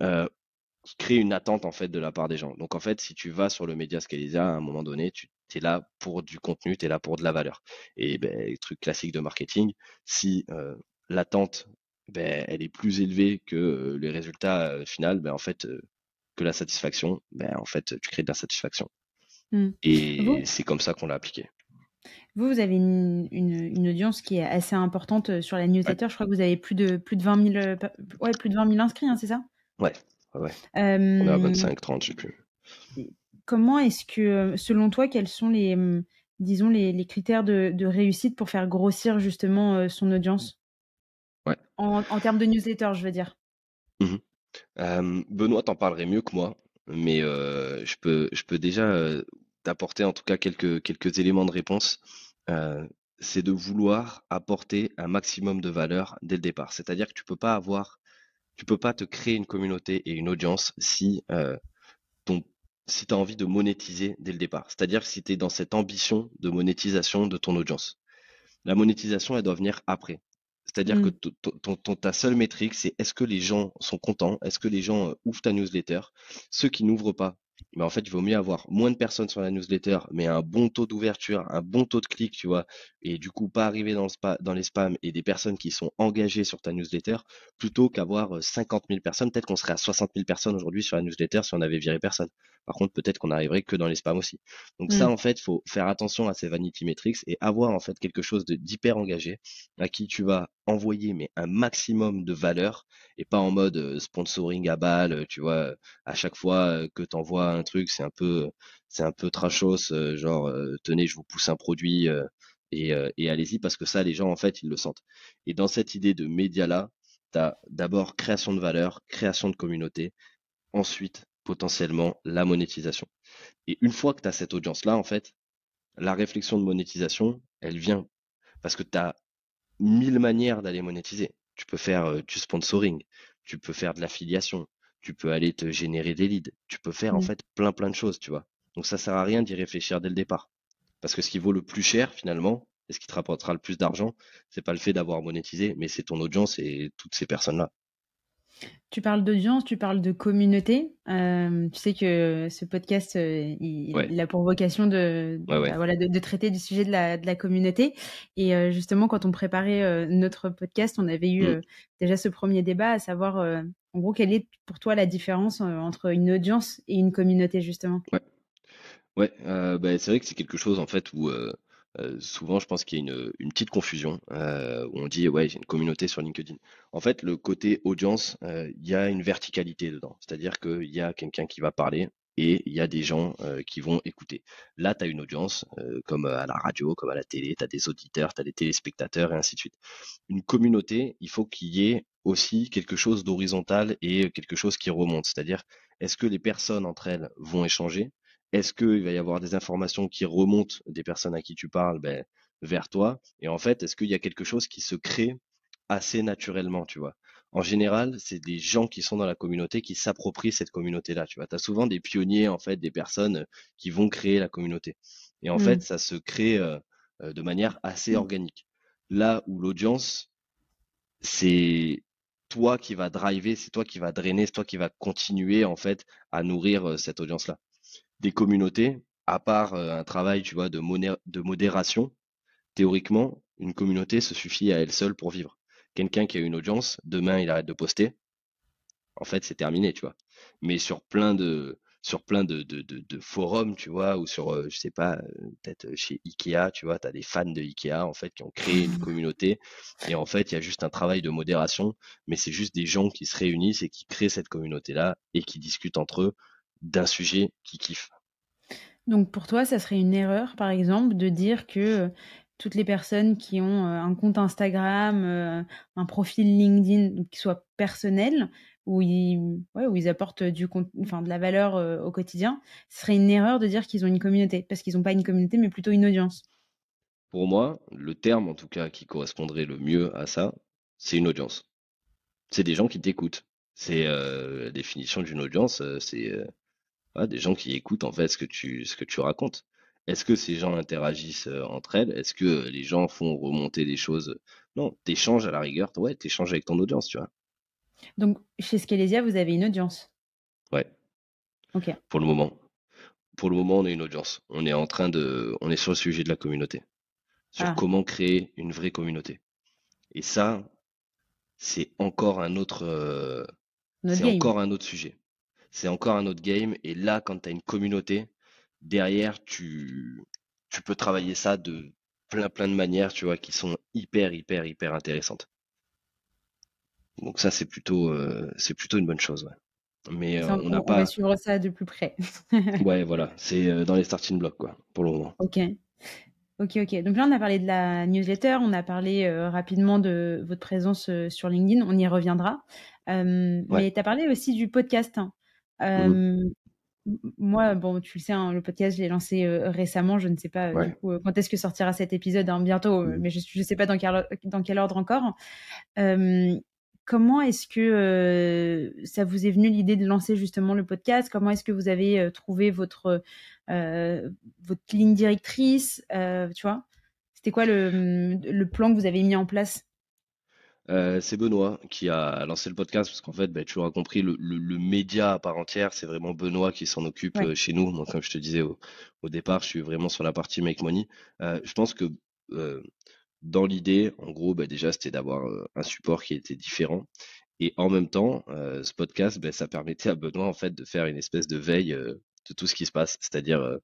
qui, crée une attente en fait de la part des gens. Donc en fait, si tu vas sur le média Scalisa, à un moment donné, tu es là pour du contenu, tu es là pour de la valeur. Et ben, truc classique de marketing, si l'attente ben, elle est plus élevée que les résultats final, ben, en fait, que la satisfaction, ben, en fait, tu crées de la satisfaction. Mmh. Et c'est comme ça qu'on l'a appliqué. Vous, vous avez une, audience qui est assez importante euh, sur la newsletter. Je crois que vous avez plus de, plus de 20 000, euh, ouais, plus de 20 000 inscrits, hein, c'est ça? Ouais, ouais. On est à 25, 30, je sais plus. Comment est-ce que, euh, selon toi, quels sont les, hum, disons, les, critères de, réussite pour faire grossir justement son audience? Ouais. en, termes de newsletter, je veux dire. Mmh Benoît t'en parlerait mieux que moi, mais je peux, je peux déjà t'apporter en tout cas quelques, quelques éléments de réponse. c'est de vouloir apporter un maximum de valeur dès le départ. C'est-à-dire que tu peux pas avoir, tu peux pas te créer une communauté et une audience si ton si tu as envie de monétiser dès le départ. C'est-à-dire si tu es dans cette ambition de monétisation de ton audience. La monétisation, elle doit venir après. C'est-à-dire que mmh. ta seule métrique, c'est est-ce que les gens sont contents, est-ce que les gens ouvrent ta newsletter? Ceux qui n'ouvrent pas, mais en fait, il vaut mieux avoir moins de personnes sur la newsletter, mais un bon taux d'ouverture, un bon taux de clic, tu vois, et du coup pas arriver dans, le dans les spams et des personnes qui sont engagées sur ta newsletter, plutôt qu'avoir 50 000 personnes. Peut-être qu'on serait à 60 000 personnes aujourd'hui sur la newsletter si on avait viré personne. Par contre, peut-être qu'on arriverait que dans les spams aussi. Donc ça, mmh. en fait, faut faire attention à ces vanity metrics et avoir en fait quelque chose d'hyper engagé à qui tu vas envoyer mais un maximum de valeur et pas en mode sponsoring à balle, tu vois, à chaque fois que tu envoies un truc, c'est un peu c'est un peu trashos, genre tenez, je vous pousse un produit et, et allez-y parce que ça les gens en fait, ils le sentent. Et dans cette idée de média là, tu as d'abord création de valeur, création de communauté, ensuite potentiellement la monétisation. Et une fois que tu as cette audience là en fait, la réflexion de monétisation, elle vient Parce que tu as mille manières d'aller monétiser. Tu peux faire du sponsoring, tu peux faire de l'affiliation, tu peux aller te générer des leads, tu peux faire en mmh. fait plein plein de choses, tu vois. Donc ça sert à rien d'y réfléchir dès le départ. Parce que ce qui vaut le plus cher finalement, et ce qui te rapportera le plus d'argent, c'est pas le fait d'avoir monétisé, mais c'est ton audience et toutes ces personnes-là. Tu parles d'audience, tu parles de communauté. Euh, tu sais que ce podcast, euh, il, a pour vocation de, bah, voilà, de, traiter du sujet de la, de la communauté. Et euh, justement, quand on préparait notre podcast, on avait eu mmh. déjà ce premier débat, à savoir, en gros, quelle est pour toi la différence entre une audience et une communauté, justement? Ouais, ouais bah, c'est vrai que c'est quelque chose, en fait, où euh, souvent, je pense qu'il y a une, petite confusion euh, où on dit ouais j'ai une communauté sur LinkedIn. En fait, le côté audience, euh, il y a une verticalité dedans, c'est-à-dire qu'il y a quelqu'un qui va parler et il y a des gens qui vont écouter. Là, tu as une audience, comme à la radio, comme à la télé, tu as des auditeurs, tu as des téléspectateurs et ainsi de suite. Une communauté, il faut qu'il y ait aussi quelque chose d'horizontal et quelque chose qui remonte, c'est-à-dire est-ce que les personnes entre elles vont échanger? Est-ce qu'il va y avoir des informations qui remontent des personnes à qui tu parles ben, vers toi? Et en fait, est-ce qu'il y a quelque chose qui se crée assez naturellement, tu vois? En général, c'est des gens qui sont dans la communauté qui s'approprient cette communauté-là, tu vois? Tu as souvent des pionniers, en fait, des personnes qui vont créer la communauté. Et en fait, mmh. ça se crée euh, euh, de manière assez mmh. organique. Là où l'audience, c'est toi qui va driver, c'est toi qui va drainer, c'est toi qui va continuer, en fait, à nourrir euh, cette audience-là des communautés, à part un travail, tu vois, de, de modération, théoriquement, une communauté se suffit à elle seule pour vivre. Quelqu'un qui a une audience, demain il arrête de poster, en fait c'est terminé, tu vois. Mais sur plein de sur plein de, de, de, forums, tu vois, ou sur, je sais pas, peut-être chez Ikea, tu vois, tu as des fans de Ikea, en fait, qui ont créé une communauté. Et en fait, il y a juste un travail de modération, mais c'est juste des gens qui se réunissent et qui créent cette communauté-là et qui discutent entre eux d'un sujet qui kiffe. Donc pour toi, ça serait une erreur, par exemple, de dire que euh, toutes les personnes qui ont euh, un compte Instagram, euh, un profil LinkedIn qui soit personnel, où ils, où ils apportent du, enfin, de la valeur au quotidien, ce serait une erreur de dire qu'ils ont une communauté, parce qu'ils n'ont pas une communauté, mais plutôt une audience. Pour moi, le terme en tout cas qui correspondrait le mieux à ça, c'est une audience. C'est des gens qui t'écoutent. C'est la définition d'une audience, c'est des gens qui écoutent en fait ce que tu, ce que tu racontes. Est-ce que ces gens interagissent euh, entre elles? Est-ce que les gens font remonter des choses? Non, t'échanges à la rigueur, ouais, t'échanges avec ton audience, tu vois. Donc, chez Skelesia, vous avez une audience? Ouais. Ok. Pour le moment. Pour le moment, on a une audience. On est en train de. On est sur le sujet de la communauté. Sur ah. comment créer une vraie communauté. Et ça, c'est encore un autre. Euh, c'est encore un autre sujet c'est encore un autre game. Et là, quand tu as une communauté, derrière, tu, tu peux travailler ça de plein plein de manières, tu vois, qui sont hyper, hyper, hyper intéressantes. Donc ça, c'est plutôt, euh, c'est plutôt une bonne chose. Mais euh, on n'a pas. On va suivre ça de plus près. ouais, voilà, c'est euh, dans les starting blocks, quoi, pour le moment. Ok. Ok, ok. Donc là, on a parlé de la newsletter, on a parlé rapidement de votre présence sur LinkedIn, on y reviendra. Mais tu as parlé aussi du podcast. Hein. Mmh. Moi, bon, tu le sais, hein, le podcast, je l'ai lancé récemment. Je ne sais pas du coup, quand est-ce que sortira cet épisode, hein, bientôt, mmh. mais je ne sais pas dans quel, dans quel ordre encore. comment est-ce que ça vous est venu l'idée de lancer justement le podcast? Comment est-ce que vous avez trouvé votre, votre ligne directrice? Tu vois? C'était quoi le, le plan que vous avez mis en place? Euh, c'est Benoît qui a lancé le podcast parce qu'en fait, bah, tu auras compris, le, le, média à part entière, c'est vraiment Benoît qui s'en occupe euh, chez nous. Moi, comme je te disais au, au, départ, je suis vraiment sur la partie Make Money. Euh, je pense que dans l'idée, en gros, bah, déjà, c'était d'avoir un support qui était différent. Et en même temps, ce podcast, bah, ça permettait à Benoît en fait de faire une espèce de veille de tout ce qui se passe. C'est-à-dire,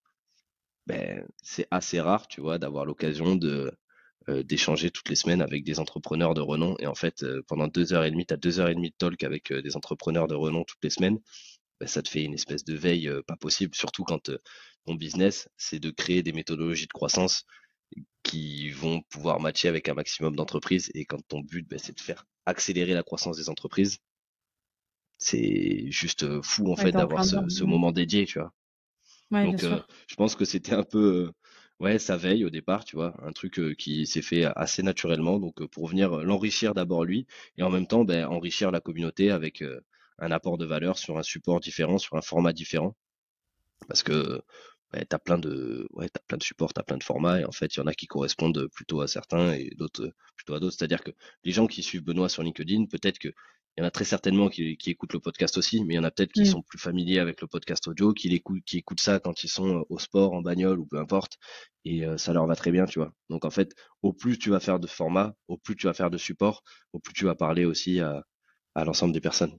ben, c'est assez rare, tu vois, d'avoir l'occasion de d'échanger toutes les semaines avec des entrepreneurs de renom. Et en fait, euh, pendant deux heures et demie, tu as deux heures et demie de talk avec euh, des entrepreneurs de renom toutes les semaines. Bah, ça te fait une espèce de veille pas possible, surtout quand ton business, c'est de créer des méthodologies de croissance qui vont pouvoir matcher avec un maximum d'entreprises. Et quand ton but, bah, c'est de faire accélérer la croissance des entreprises, c'est juste fou en fait d'avoir ce, moment dédié, tu vois. Donc, je pense que c'était un peu Ouais, ça veille au départ, tu vois, un truc qui s'est fait assez naturellement, donc pour venir l'enrichir d'abord lui, et en même temps, ben, enrichir la communauté avec un apport de valeur sur un support différent, sur un format différent, parce que ben, tu as plein de, ouais, as plein de supports, tu as plein de formats, et en fait, il y en a qui correspondent plutôt à certains et d'autres plutôt à d'autres. C'est-à-dire que les gens qui suivent Benoît sur LinkedIn, peut-être que il y en a très certainement qui, écoutent le podcast aussi, mais il y en a peut-être qui mm. sont plus familiers avec le podcast audio, qui écoutent, qui écoutent ça quand ils sont euh, au sport, en bagnole ou peu importe, et euh, ça leur va très bien, tu vois. Donc en fait, au plus tu vas faire de format, au plus tu vas faire de support, au plus tu vas parler aussi à l'ensemble des personnes.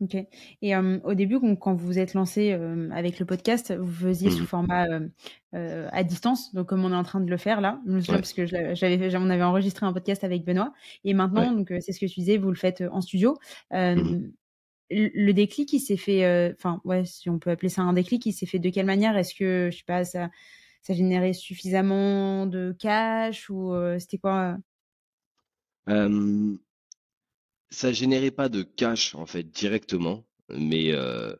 Ok. Et au début, quand vous vous êtes lancé avec le podcast, vous faisiez sous mmh. format à distance, donc comme on est en train de le faire là. parce que j'avais, on avait enregistré un podcast avec Benoît, et maintenant, donc c'est ce que tu disais, vous le faites en studio. Mmh le déclic, il s'est fait, enfin ouais, si on peut appeler ça un déclic, il s'est fait de quelle manière? Est-ce que je sais pas, ça, ça générait suffisamment de cash ou c'était quoi ça générait pas de cash en fait directement, mais euh,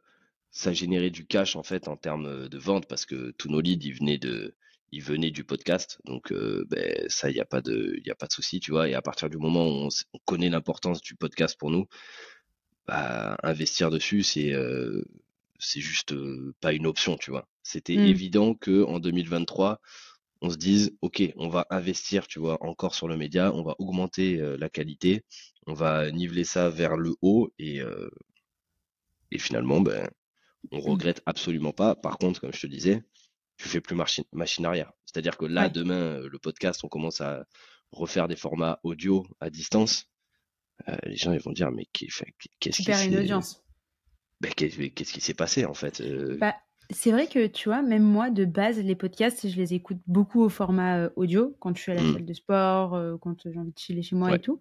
ça générait du cash en fait en termes de vente parce que tous nos leads ils venaient de ils venaient du podcast. Donc euh, ben, ça il y a pas de il y a pas de souci tu vois. Et à partir du moment où on, connaît l'importance du podcast pour nous bah, investir dessus c'est euh, c'est juste pas une option tu vois. C'était mmh. évident que en 2023 on se dise ok on va investir tu vois encore sur le média on va augmenter la qualité on va niveler ça vers le haut et, euh, et finalement, ben, on mmh. regrette absolument pas. Par contre, comme je te disais, tu fais plus machine, arrière. C'est-à-dire que là, demain, euh, le podcast, on commence à refaire des formats audio à distance. Euh, les gens ils vont dire mais qu'est-ce qui s'est une audience. Ben, qu'est-ce qui s'est passé en fait bah, c'est vrai que tu vois, même moi, de base, les podcasts, je les écoute beaucoup au format euh, audio, quand je suis à la mmh. salle de sport, euh, quand j'ai envie de chiller chez moi et tout.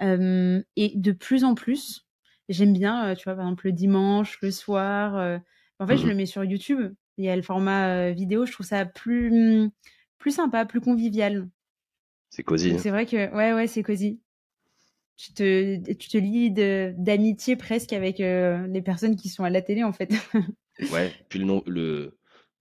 et de plus en plus, j'aime bien, euh, tu vois, par exemple, le dimanche, le soir. en fait, je mmh le mets sur YouTube. Il y a le format vidéo, je trouve ça plus, mmh, plus sympa, plus convivial. C'est cosy. Hein. C'est vrai que, ouais, ouais, c'est cosy. Tu te, tu te lis d'amitié presque avec les personnes qui sont à la télé, en fait. Ouais, puis le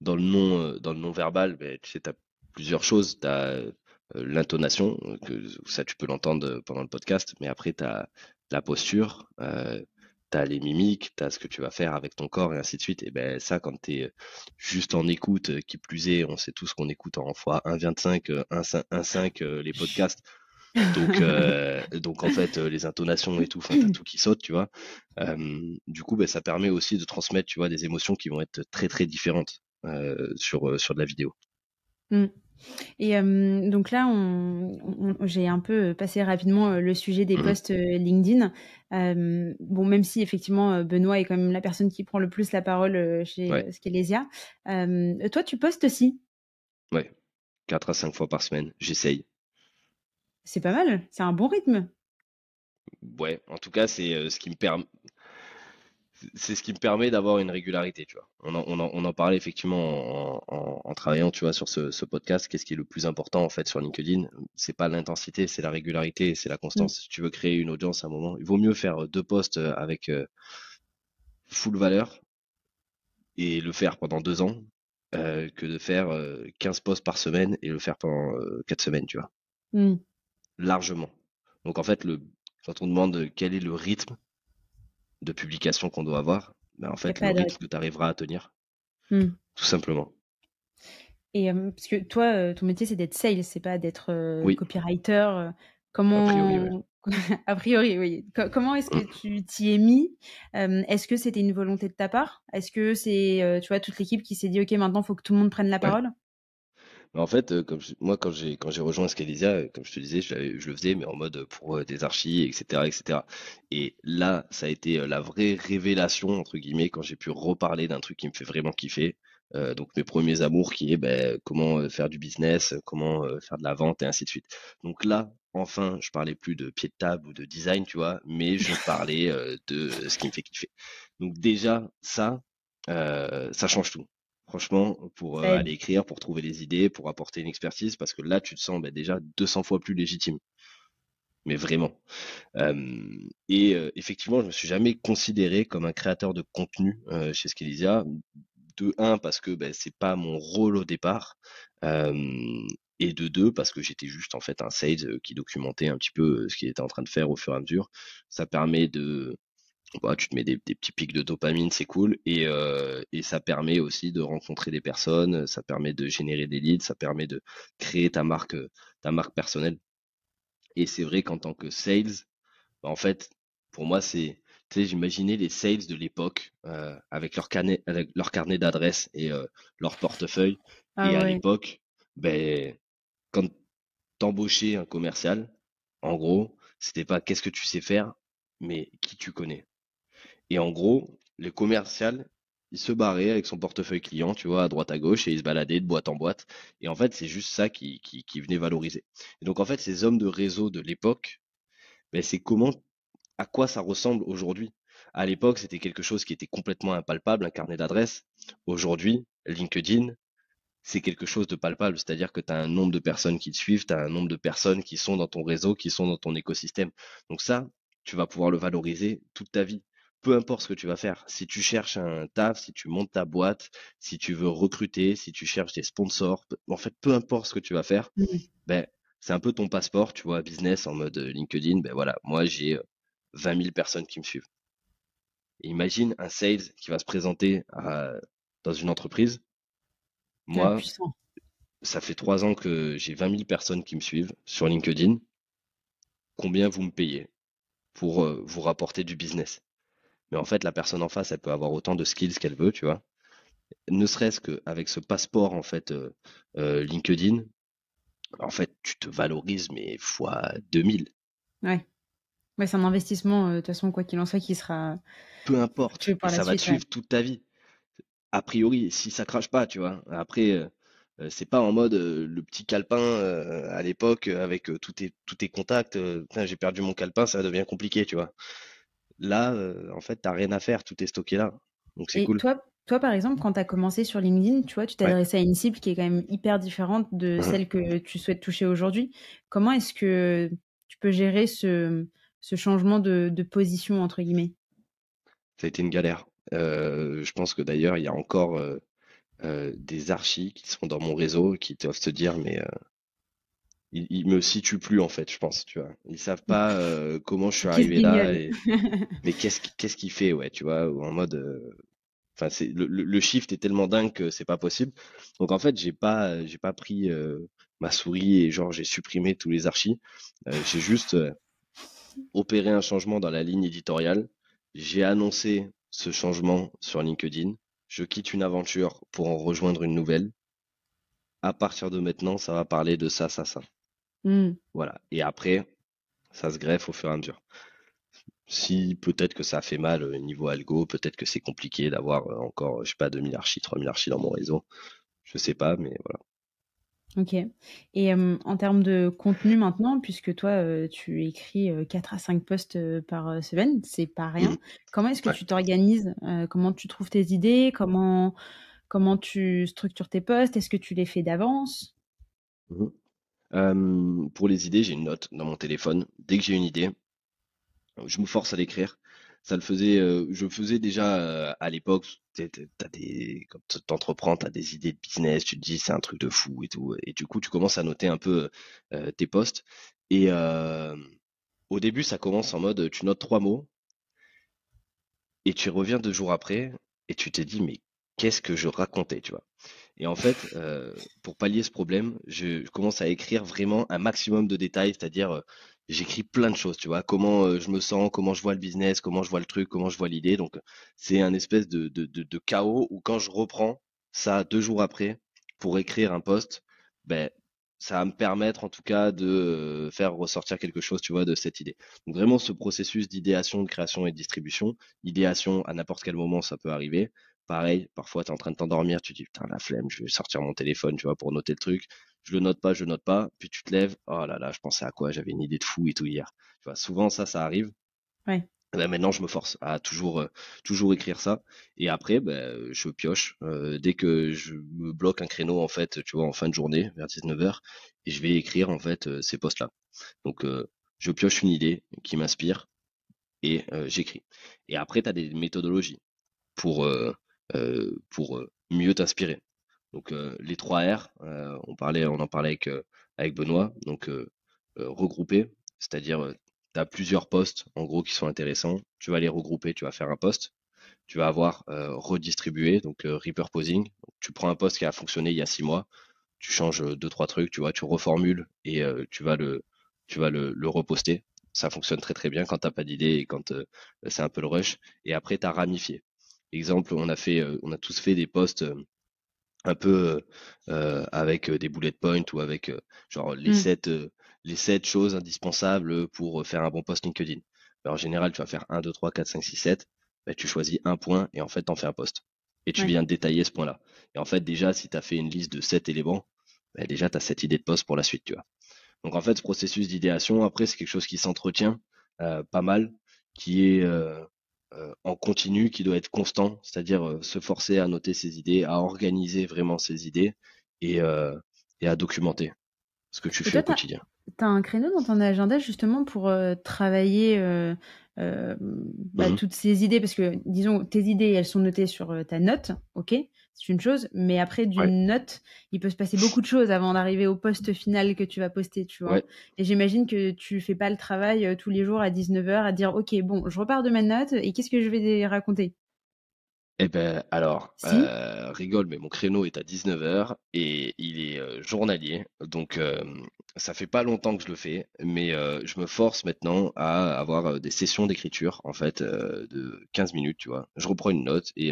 dans le nom, euh, dans le non verbal, ben, tu sais, tu as plusieurs choses. Tu as euh, l'intonation, euh, que ça tu peux l'entendre pendant le podcast, mais après tu as la posture, tu as les mimiques, tu as ce que tu vas faire avec ton corps et ainsi de suite. Et ben ça, quand tu es juste en écoute, qui plus est, on sait tous qu'on écoute en fois 1.25, 1.5 les podcasts. Donc, euh, donc en fait, euh, les intonations et tout, enfin, t'as tout qui saute, tu vois. Euh, du coup, bah, ça permet aussi de transmettre, tu vois, des émotions qui vont être très très différentes sur sur de la vidéo. Mmh. Et donc là, on, j'ai un peu passé rapidement le sujet des mmh posts LinkedIn. bon, même si effectivement Benoît est quand même la personne qui prend le plus la parole chez ouais. Skelesia. toi, tu postes aussi? Ouais, 4 à 5 fois par semaine. J'essaye. C'est pas mal, c'est un bon rythme. Ouais, en tout cas, c'est euh, ce qui me permet. C'est ce qui me permet d'avoir une régularité, tu vois. On en, on on en parlait effectivement en, travaillant, tu vois, sur ce, podcast. Qu'est-ce qui est le plus important en fait sur LinkedIn? C'est pas l'intensité, c'est la régularité, c'est la constance. Mm. Si tu veux créer une audience à un moment, il vaut mieux faire deux posts avec euh, full valeur et le faire pendant deux ans que de faire 15 posts par semaine et le faire pendant quatre semaines, tu vois. Mm largement. Donc en fait, le, quand on demande quel est le rythme de publication qu'on doit avoir, ben en fait, le rythme que tu arriveras à tenir. Hmm. Tout simplement. Et euh, parce que toi, euh, ton métier, c'est d'être sales, c'est pas d'être euh, copywriter. comment. A priori, oui. comment est-ce que hmm. tu t'y es mis? Est-ce que c'était une volonté de ta part? Est-ce que c'est, tu vois, toute l'équipe qui s'est dit, OK, maintenant, il faut que tout le monde prenne la parole? En fait, euh, comme moi, quand j'ai quand j'ai rejoint Scalisia, euh, comme je te disais, je, le faisais, mais en mode pour euh, des archives, etc., etc. Et là, ça a été la vraie révélation entre guillemets quand j'ai pu reparler d'un truc qui me fait vraiment kiffer. donc mes premiers amours, qui est ben, comment faire du business, comment faire de la vente et ainsi de suite. Donc là, enfin, je parlais plus de pied de table ou de design, tu vois, mais je parlais de ce qui me fait kiffer. Donc déjà, ça, ça change tout franchement, pour euh, aller écrire, pour trouver des idées, pour apporter une expertise, parce que là, tu te sens bah, déjà 200 fois plus légitime. Mais vraiment. et euh, effectivement, je me suis jamais considéré comme un créateur de contenu euh, chez Skelesia. de un parce que ben, c'est pas mon rôle au départ et de deux parce que j'étais juste en fait un sales qui documentait un petit peu ce qu'il était en train de faire au fur et à mesure. Ça permet de bah, tu te mets des, petits pics de dopamine, c'est cool. Et, et, ça permet aussi de rencontrer des personnes, ça permet de générer des leads, ça permet de créer ta marque, ta marque personnelle. Et c'est vrai qu'en tant que sales, bah, en fait, pour moi, c'est, tu sais, j'imaginais les sales de l'époque euh, avec leur carnet, avec leur carnet d'adresses et euh, leur portefeuille. Ah et à l'époque, ben, quand t'embauchais un commercial, en gros, c'était pas qu'est-ce que tu sais faire, mais qui tu connais. Et en gros, le commercial, il se barrait avec son portefeuille client, tu vois, à droite à gauche, et il se baladait de boîte en boîte. Et en fait, c'est juste ça qui venait valoriser. Et donc, en fait, ces hommes de réseau de l'époque, ben, c'est comment, à quoi ça ressemble aujourd'hui. À l'époque, c'était quelque chose qui était complètement impalpable, un carnet d'adresses. Aujourd'hui, LinkedIn, c'est quelque chose de palpable, c'est-à-dire que tu as un nombre de personnes qui te suivent, tu as un nombre de personnes qui sont dans ton réseau, qui sont dans ton écosystème. Donc ça, tu vas pouvoir le valoriser toute ta vie. Peu importe ce que tu vas faire. Si tu cherches un taf, si tu montes ta boîte, si tu veux recruter, si tu cherches des sponsors, en fait, peu importe ce que tu vas faire, mmh. ben, c'est un peu ton passeport, tu vois, business en mode euh, LinkedIn. Ben voilà, moi j'ai 20 euh, 000 personnes qui me suivent. imagine un sales qui va se présenter dans une entreprise. Moi, ça fait trois ans que j'ai 20 000 personnes qui me suivent sur LinkedIn. Combien vous me payez pour euh, vous rapporter du business? Mais en fait, la personne en face, elle peut avoir autant de skills qu'elle veut, tu vois. Ne serait-ce qu'avec ce passeport en fait LinkedIn, en fait, tu te valorises, mais fois 2000. Ouais. Ouais, c'est un investissement, euh, de toute façon, quoi qu'il en soit, qui sera. Peu importe, ça va te suivre toute ta vie. A priori, si ça crache pas, tu vois. Après, euh, euh, c'est pas en mode le petit calepin à l'époque avec tous tes, tous tes contacts. j'ai perdu mon calepin, ça devient compliqué, tu vois. Là, en fait, t'as rien à faire, tout est stocké là. Donc c'est cool. Toi, toi, par exemple, quand tu as commencé sur LinkedIn, tu vois, tu t'es adressé à une cible qui est quand même hyper différente de mmh celle que tu souhaites toucher aujourd'hui. Comment est-ce que tu peux gérer ce, ce changement de, de, position, entre guillemets? Ça a été une galère. Euh, je pense que d'ailleurs, il y a encore euh, euh, des archis qui sont dans mon réseau qui doivent se dire, mais ils, me situent plus en fait, je pense, tu vois. Ils savent pas comment je suis arrivé là. mais qu'est-ce qu'est-ce qu'il fait, ouais, tu vois, en mode Enfin, c'est le, le, shift est tellement dingue que c'est pas possible. Donc en fait, j'ai pas j'ai pas pris euh, ma souris et genre j'ai supprimé tous les archis. Euh, j'ai juste euh, opéré un changement dans la ligne éditoriale. J'ai annoncé ce changement sur LinkedIn. Je quitte une aventure pour en rejoindre une nouvelle. À partir de maintenant, ça va parler de ça, ça, ça. Mmh. Voilà. Et après, ça se greffe au fur et à mesure. Si peut-être que ça fait mal au niveau algo, peut-être que c'est compliqué d'avoir euh, encore, je sais pas, 2000 archis, 3000 archis dans mon réseau. Je sais pas, mais voilà. Ok. Et en termes de contenu maintenant, puisque toi, tu écris 4 à 5 posts par semaine, c'est pas rien. Mmh. Comment est-ce que tu t'organises Comment tu trouves tes idées comment, comment tu structures tes posts Est-ce que tu les fais d'avance? Mmh. Pour les idées, j'ai une note dans mon téléphone. Dès que j'ai une idée, je me force à l'écrire. Ça le faisait, euh, je faisais déjà euh, à l'époque. T'as des, quand t'entreprends, t'as des idées de business, tu te dis c'est un truc de fou et tout, et du coup tu commences à noter un peu euh, tes posts. Et au début, ça commence en mode tu notes trois mots et tu reviens deux jours après et tu te dis mais qu'est-ce que je racontais, tu vois? Et en fait, pour pallier ce problème, je, commence à écrire vraiment un maximum de détails, c'est-à-dire j'écris plein de choses, tu vois, comment euh, je me sens, comment je vois le business, comment je vois le truc, comment je vois l'idée. Donc, c'est un espèce de, de, chaos où quand je reprends ça deux jours après pour écrire un post, ben, ça va me permettre en tout cas de euh, faire ressortir quelque chose, tu vois, de cette idée. Donc vraiment ce processus d'idéation, de création et de distribution, idéation à n'importe quel moment ça peut arriver. Pareil, parfois tu es en train de t'endormir, tu dis putain la flemme, je vais sortir mon téléphone, tu vois, pour noter le truc je le note pas, je le note pas, puis tu te lèves, oh là là, je pensais à quoi, j'avais une idée de fou et tout hier. Tu vois, souvent ça, ça arrive. Ouais. Ben maintenant, je me force à toujours, euh, toujours écrire ça. Et après, ben, je pioche. Euh, dès que je me bloque un créneau, en fait, tu vois, en fin de journée, vers 19h, et je vais écrire, en fait, euh, ces postes-là. Donc, je pioche une idée qui m'inspire et j'écris. Et après, tu as des méthodologies pour pour mieux t'inspirer. Donc les trois R, on parlait, on en parlait avec, Benoît, donc regrouper, c'est-à-dire tu as plusieurs postes en gros qui sont intéressants, tu vas les regrouper, tu vas faire un poste, tu vas avoir redistribué, donc repurposing, tu prends un poste qui a fonctionné il y a six mois, tu changes deux trois trucs, tu vois, tu reformules et tu vas le tu le, reposter. Ça fonctionne très très bien quand t'as pas d'idée et quand c'est un peu le rush. Et après, tu as ramifié. Exemple, on a fait, on a tous fait des posts un peu euh, avec des bullet points ou avec genre les mmh. sept les sept choses indispensables pour faire un bon post LinkedIn. Ben, en général, tu vas faire 1, 2, 3, 4, 5, 6, 7. tu choisis un point et en fait, tu en fais un post. Et tu viens détailler ce point-là. Et en fait, déjà, si tu as fait une liste de 7 éléments, ben, déjà, tu as cette idée de post pour la suite, tu vois. Donc en fait, ce processus d'idéation, après, c'est quelque chose qui s'entretient pas mal, qui est euh, en continu qui doit être constant, c'est-à-dire euh, se forcer à noter ses idées, à organiser vraiment ses idées et, euh, et à documenter ce que tu fais au quotidien. Tu as un créneau dans ton agenda justement pour travailler bah, mmh toutes ces idées? Parce que, disons, tes idées, elles sont notées sur ta note, ok? C'est une chose, mais après d'une note, il peut se passer beaucoup de choses avant d'arriver au poste final que tu vas poster, tu vois. Et j'imagine que tu fais pas le travail euh, tous les jours à 19h à dire OK, bon, je repars de ma note et qu'est-ce que je vais raconter? Eh ben alors, euh, rigole, mais mon créneau est à 19h et il est euh, journalier. Donc ça fait pas longtemps que je le fais, mais je me force maintenant à avoir des sessions d'écriture en fait de 15 minutes, tu vois. Je reprends une note et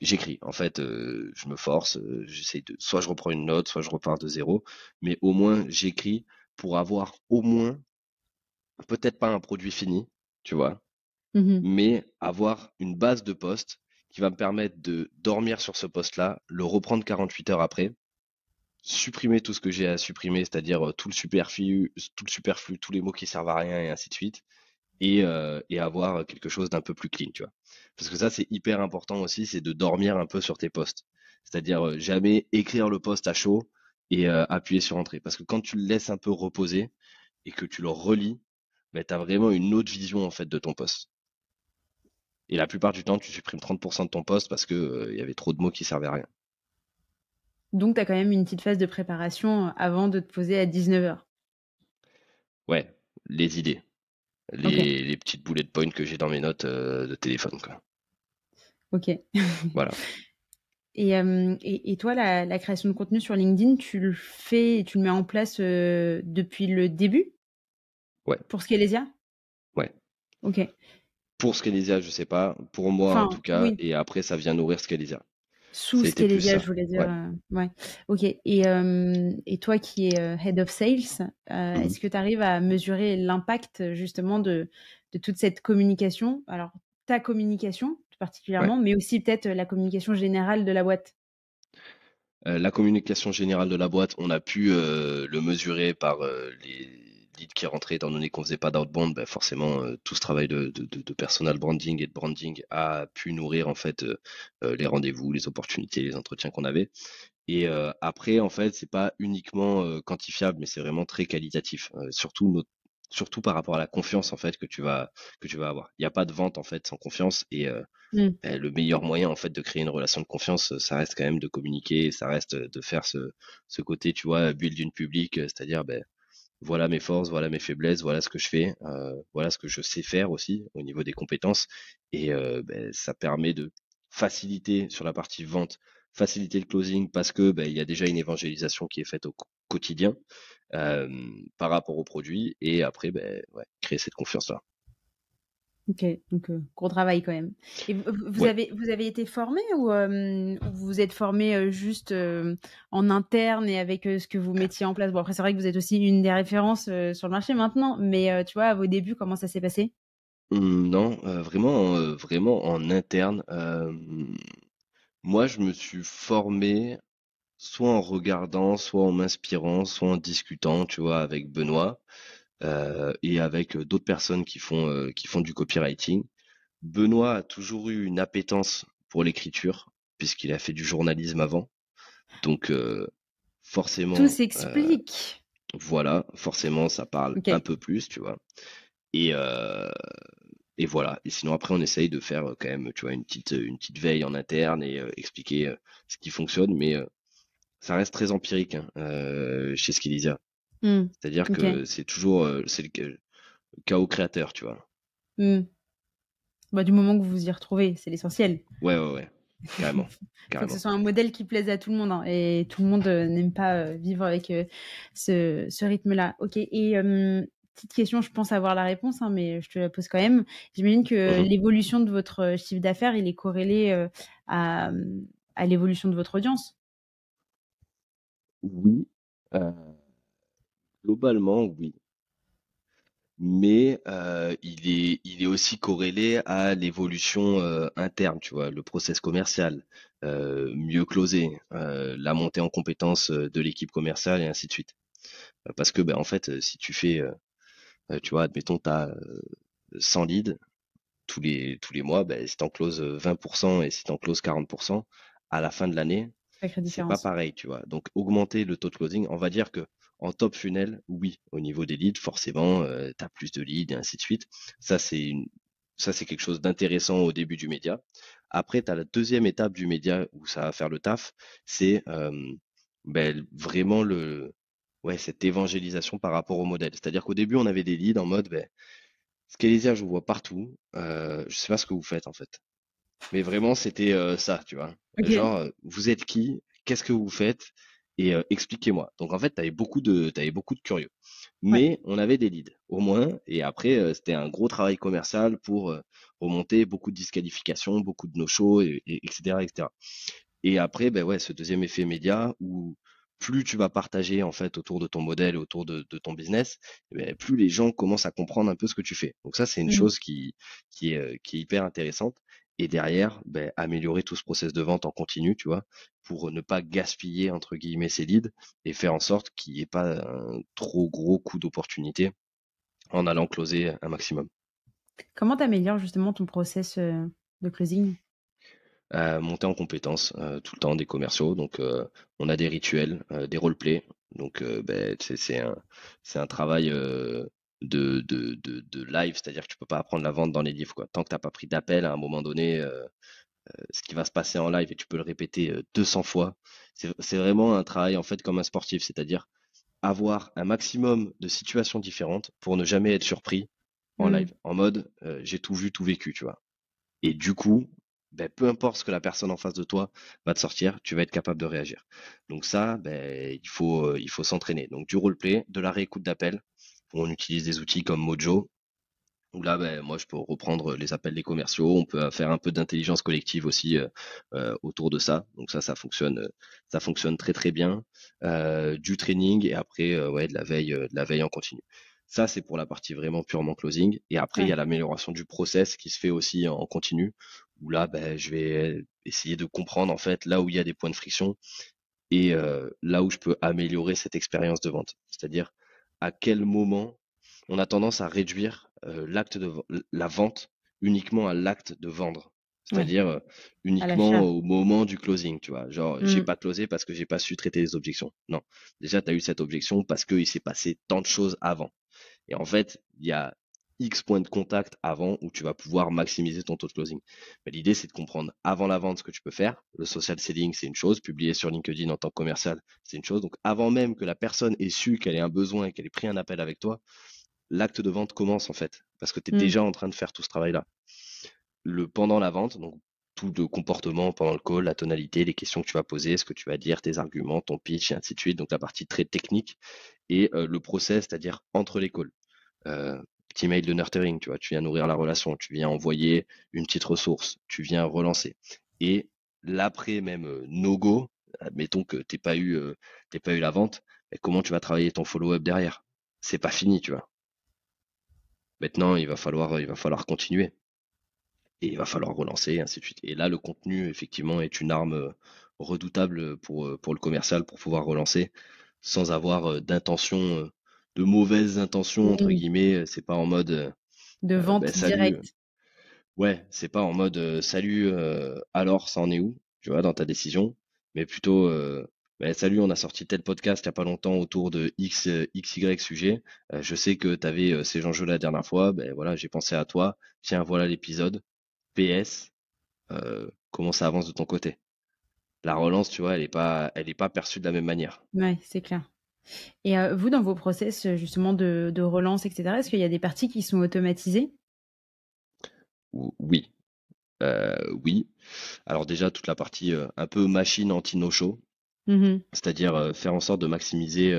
j'écris. En fait, euh, je me force, euh, j'essaie de, soit je reprends une note, soit je repars de zéro, mais au moins j'écris pour avoir au moins, peut-être pas un produit fini, tu vois, mmh mais avoir une base de poste qui va me permettre de dormir sur ce poste-là, le reprendre 48 heures après, supprimer tout ce que j'ai à supprimer, c'est-à-dire euh, tout le superflu, tout le superflu, tous les mots qui servent à rien et ainsi de suite, et, et avoir quelque chose d'un peu plus clean, tu vois. Parce que ça, c'est hyper important aussi, c'est de dormir un peu sur tes postes. C'est-à-dire euh, jamais écrire le poste à chaud et euh, appuyer sur entrée. Parce que quand tu le laisses un peu reposer et que tu le relis, ben, tu as vraiment une autre vision en fait de ton poste. Et la plupart du temps, tu supprimes 30% de ton poste parce qu'il euh, y avait trop de mots qui servaient à rien. Donc, tu as quand même une petite phase de préparation avant de te poser à 19h. Ouais, les idées. Les, petites boulettes de points que j'ai dans mes notes de téléphone. Quoi. Ok. Voilà. Et, et, toi, la, création de contenu sur LinkedIn, tu le fais, tu le mets en place depuis le début? Ouais. Pour Scalesia? Ouais. Ok. Pour Scalesia, je sais pas. Pour moi, en tout cas. Et après, ça vient nourrir Scalesia. Sous Scalesia, je voulais dire. Ouais. Ok. Et, et, toi qui es Head of Sales, mmh est-ce que tu arrives à mesurer l'impact justement de, de toute cette communication? Alors, ta communication, particulièrement, mais aussi peut-être la communication générale de la boîte? La communication générale de la boîte, on a pu le mesurer par les leads qui rentraient, étant donné qu'on faisait pas d'outbound, ben forcément tout ce travail de, de, personal branding et de branding a pu nourrir en fait les rendez-vous, les opportunités, les entretiens qu'on avait. Et après, en fait, c'est pas uniquement quantifiable, mais c'est vraiment très qualitatif. surtout notre surtout par rapport à la confiance en fait que tu vas que tu vas avoir. Il n'y a pas de vente en fait sans confiance et euh, mmh. ben, le meilleur moyen en fait de créer une relation de confiance, ça reste quand même de communiquer, ça reste de faire ce, ce côté tu vois build d'une public, c'est-à-dire ben voilà mes forces, voilà mes faiblesses, voilà ce que je fais, euh, voilà ce que je sais faire aussi au niveau des compétences et euh, ben, ça permet de faciliter sur la partie vente faciliter le closing parce que ben, il y a déjà une évangélisation qui est faite au quotidien par rapport au produit et après ben, créer cette confiance là. Ok, donc gros travail quand même. Et vous, avez, vous avez été formé ou vous êtes formé juste en interne et avec ce que vous mettiez en place? Bon, après, c'est vrai que vous êtes aussi une des références sur le marché maintenant, mais tu vois, à vos débuts, comment ça s'est passé? Mmh, Non, vraiment, vraiment en interne. moi, je me suis formé soit en regardant, soit en m'inspirant, soit en discutant, tu vois, avec Benoît euh, et avec euh, d'autres personnes qui font euh, qui font du copywriting. Benoît a toujours eu une appétence pour l'écriture puisqu'il a fait du journalisme avant, donc forcément. Tout s'explique. voilà, forcément, ça parle un peu plus, tu vois. Et et voilà. Et sinon après on essaye de faire quand même, tu vois, une petite une petite veille en interne et expliquer ce qui fonctionne, mais ça reste très empirique hein, chez Skillisia. Mmh. C'est-à-dire que c'est toujours c'est le, chaos créateur, tu vois. Mmh. Bah, du moment que vous vous y retrouvez, c'est l'essentiel. Ouais, ouais, ouais. Carrément. Il faut que ce soit un modèle qui plaise à tout le monde. Hein, et tout le monde n'aime pas vivre avec ce, ce rythme-là. Ok. Et petite question, je pense avoir la réponse, hein, mais je te la pose quand même. J'imagine que mmh l'évolution de votre chiffre d'affaires, il est corrélé à, à l'évolution de votre audience. Oui. Globalement, oui. Mais il est, il est aussi corrélé à l'évolution interne, tu vois, le process commercial, mieux closer, la montée en compétence de l'équipe commerciale et ainsi de suite. Parce que, ben, en fait, si tu fais, tu vois, admettons, tu as 100 leads tous les, tous les mois, ben, si tu en closes 20% et si tu en closes 40%, à la fin de l'année, c'est pas pareil, tu vois. Donc, augmenter le taux de closing, on va dire que en top funnel, oui, au niveau des leads, forcément, euh, tu as plus de leads et ainsi de suite. Ça, c'est une... ça, c'est quelque chose d'intéressant au début du média. Après, tu as la deuxième étape du média où ça va faire le taf, c'est euh, ben, vraiment le, ouais, cette évangélisation par rapport au modèle. C'est-à-dire qu'au début, on avait des leads en mode, ben, Scalesia, je vous vois partout, euh, je sais pas ce que vous faites en fait. Mais vraiment, c'était euh, ça, tu vois. Genre, euh, vous êtes qui? Qu'est-ce que vous faites? Et euh, expliquez-moi. Donc en fait, tu avais beaucoup de, avais beaucoup de curieux. Mais on avait des leads, au moins. Et après, c'était un gros travail commercial pour remonter beaucoup de disqualifications, beaucoup de no-shows, et, etc., etc. Et après, ben ouais, ce deuxième effet média où plus tu vas partager en fait autour de ton modèle, autour de, ton business, eh ben, plus les gens commencent à comprendre un peu ce que tu fais. Donc ça, c'est une mmh chose qui, qui, est, qui est hyper intéressante et derrière, ben, améliorer tout ce process de vente en continu, tu vois, pour ne pas gaspiller entre guillemets ces leads et faire en sorte qu'il n'y ait pas un trop gros coup d'opportunité en allant closer un maximum. Comment tu améliores justement ton process euh, de closing? Euh, monter en compétences euh, tout le temps des commerciaux. Donc, on a des rituels, des roleplays. Donc, ben, c'est un, un travail de, de, de, de live, c'est-à-dire que tu peux pas apprendre la vente dans les livres. Quoi. Tant que tu n'as pas pris d'appel à un moment donné, euh, euh, ce qui va se passer en live et tu peux le répéter 200 euh, fois, c'est vraiment un travail en fait comme un sportif, c'est-à-dire avoir un maximum de situations différentes pour ne jamais être surpris en mmh. live, en mode j'ai tout vu, tout vécu, tu vois. Et du coup, ben, peu importe ce que la personne en face de toi va te sortir, tu vas être capable de réagir. Donc ça, ben, il faut, il faut s'entraîner. Donc du roleplay, de la réécoute d'appel, on utilise des outils comme Mojo, où là, ben, moi, je peux reprendre les appels des commerciaux. On peut faire un peu d'intelligence collective aussi euh, euh, autour de ça. Donc ça, ça fonctionne, ça fonctionne très très bien. Euh, du training et après, ouais, de la veille, de la veille en continu. Ça, c'est pour la partie vraiment purement closing. Et après, il y a l'amélioration du process qui se fait aussi en continu, où là, ben, je vais essayer de comprendre en fait là où il y a des points de friction et là où je peux améliorer cette expérience de vente. C'est-à-dire à quel moment on a tendance à réduire euh, l'acte de la vente uniquement à l'acte de vendre? C'est-à-dire euh, uniquement au moment du closing, tu vois? Genre, j'ai mmh. pas closé parce que j'ai pas su traiter les objections. Non. Déjà, tu as eu cette objection parce qu'il s'est passé tant de choses avant. Et en fait, il y a X points de contact avant où tu vas pouvoir maximiser ton taux de closing. Mais l'idée, c'est de comprendre avant la vente ce que tu peux faire. Le social selling, c'est une chose. Publier sur LinkedIn en tant que commercial, c'est une chose. Donc, avant même que la personne ait su qu'elle ait un besoin et qu'elle ait pris un appel avec toi, l'acte de vente commence en fait. Parce que tu es mmh. déjà en train de faire tout ce travail-là. Le pendant la vente, donc tout le comportement pendant le call, la tonalité, les questions que tu vas poser, ce que tu vas dire, tes arguments, ton pitch et ainsi de suite. Donc la partie très technique et euh, le process, c'est-à-dire entre les calls. Euh, petit mail de nurturing, tu vois, tu viens nourrir la relation, tu viens envoyer une petite ressource, tu viens relancer. Et l'après même euh, no go, admettons que t'es pas eu euh, pas eu la vente, comment tu vas travailler ton follow-up derrière? C'est pas fini, tu vois. Maintenant, il va falloir il va falloir continuer. Et il va falloir relancer, et ainsi de suite. Et là, le contenu, effectivement, est une arme euh, redoutable pour, pour le commercial pour pouvoir relancer sans avoir d'intention de mauvaises intentions entre guillemets. C'est pas en mode de euh, vente bah, directe. Ouais, c'est pas en mode salut. alors, ça en est où Tu vois, dans ta décision, mais plutôt bah, salut, on a sorti tel podcast il n'y a pas longtemps autour de X, XY sujet. je sais que tu avais ces enjeux la dernière fois. Ben voilà, j'ai pensé à toi. Tiens, voilà l'épisode. PS, comment ça avance de ton côté? La relance, tu vois, elle n'est pas, elle est pas perçue de la même manière. Ouais, c'est clair. Et vous, dans vos process justement de, de relance, etc., est-ce qu'il y a des parties qui sont automatisées? Oui. oui. Alors déjà, toute la partie un peu machine anti-no-show, mmh c'est-à-dire faire en sorte de maximiser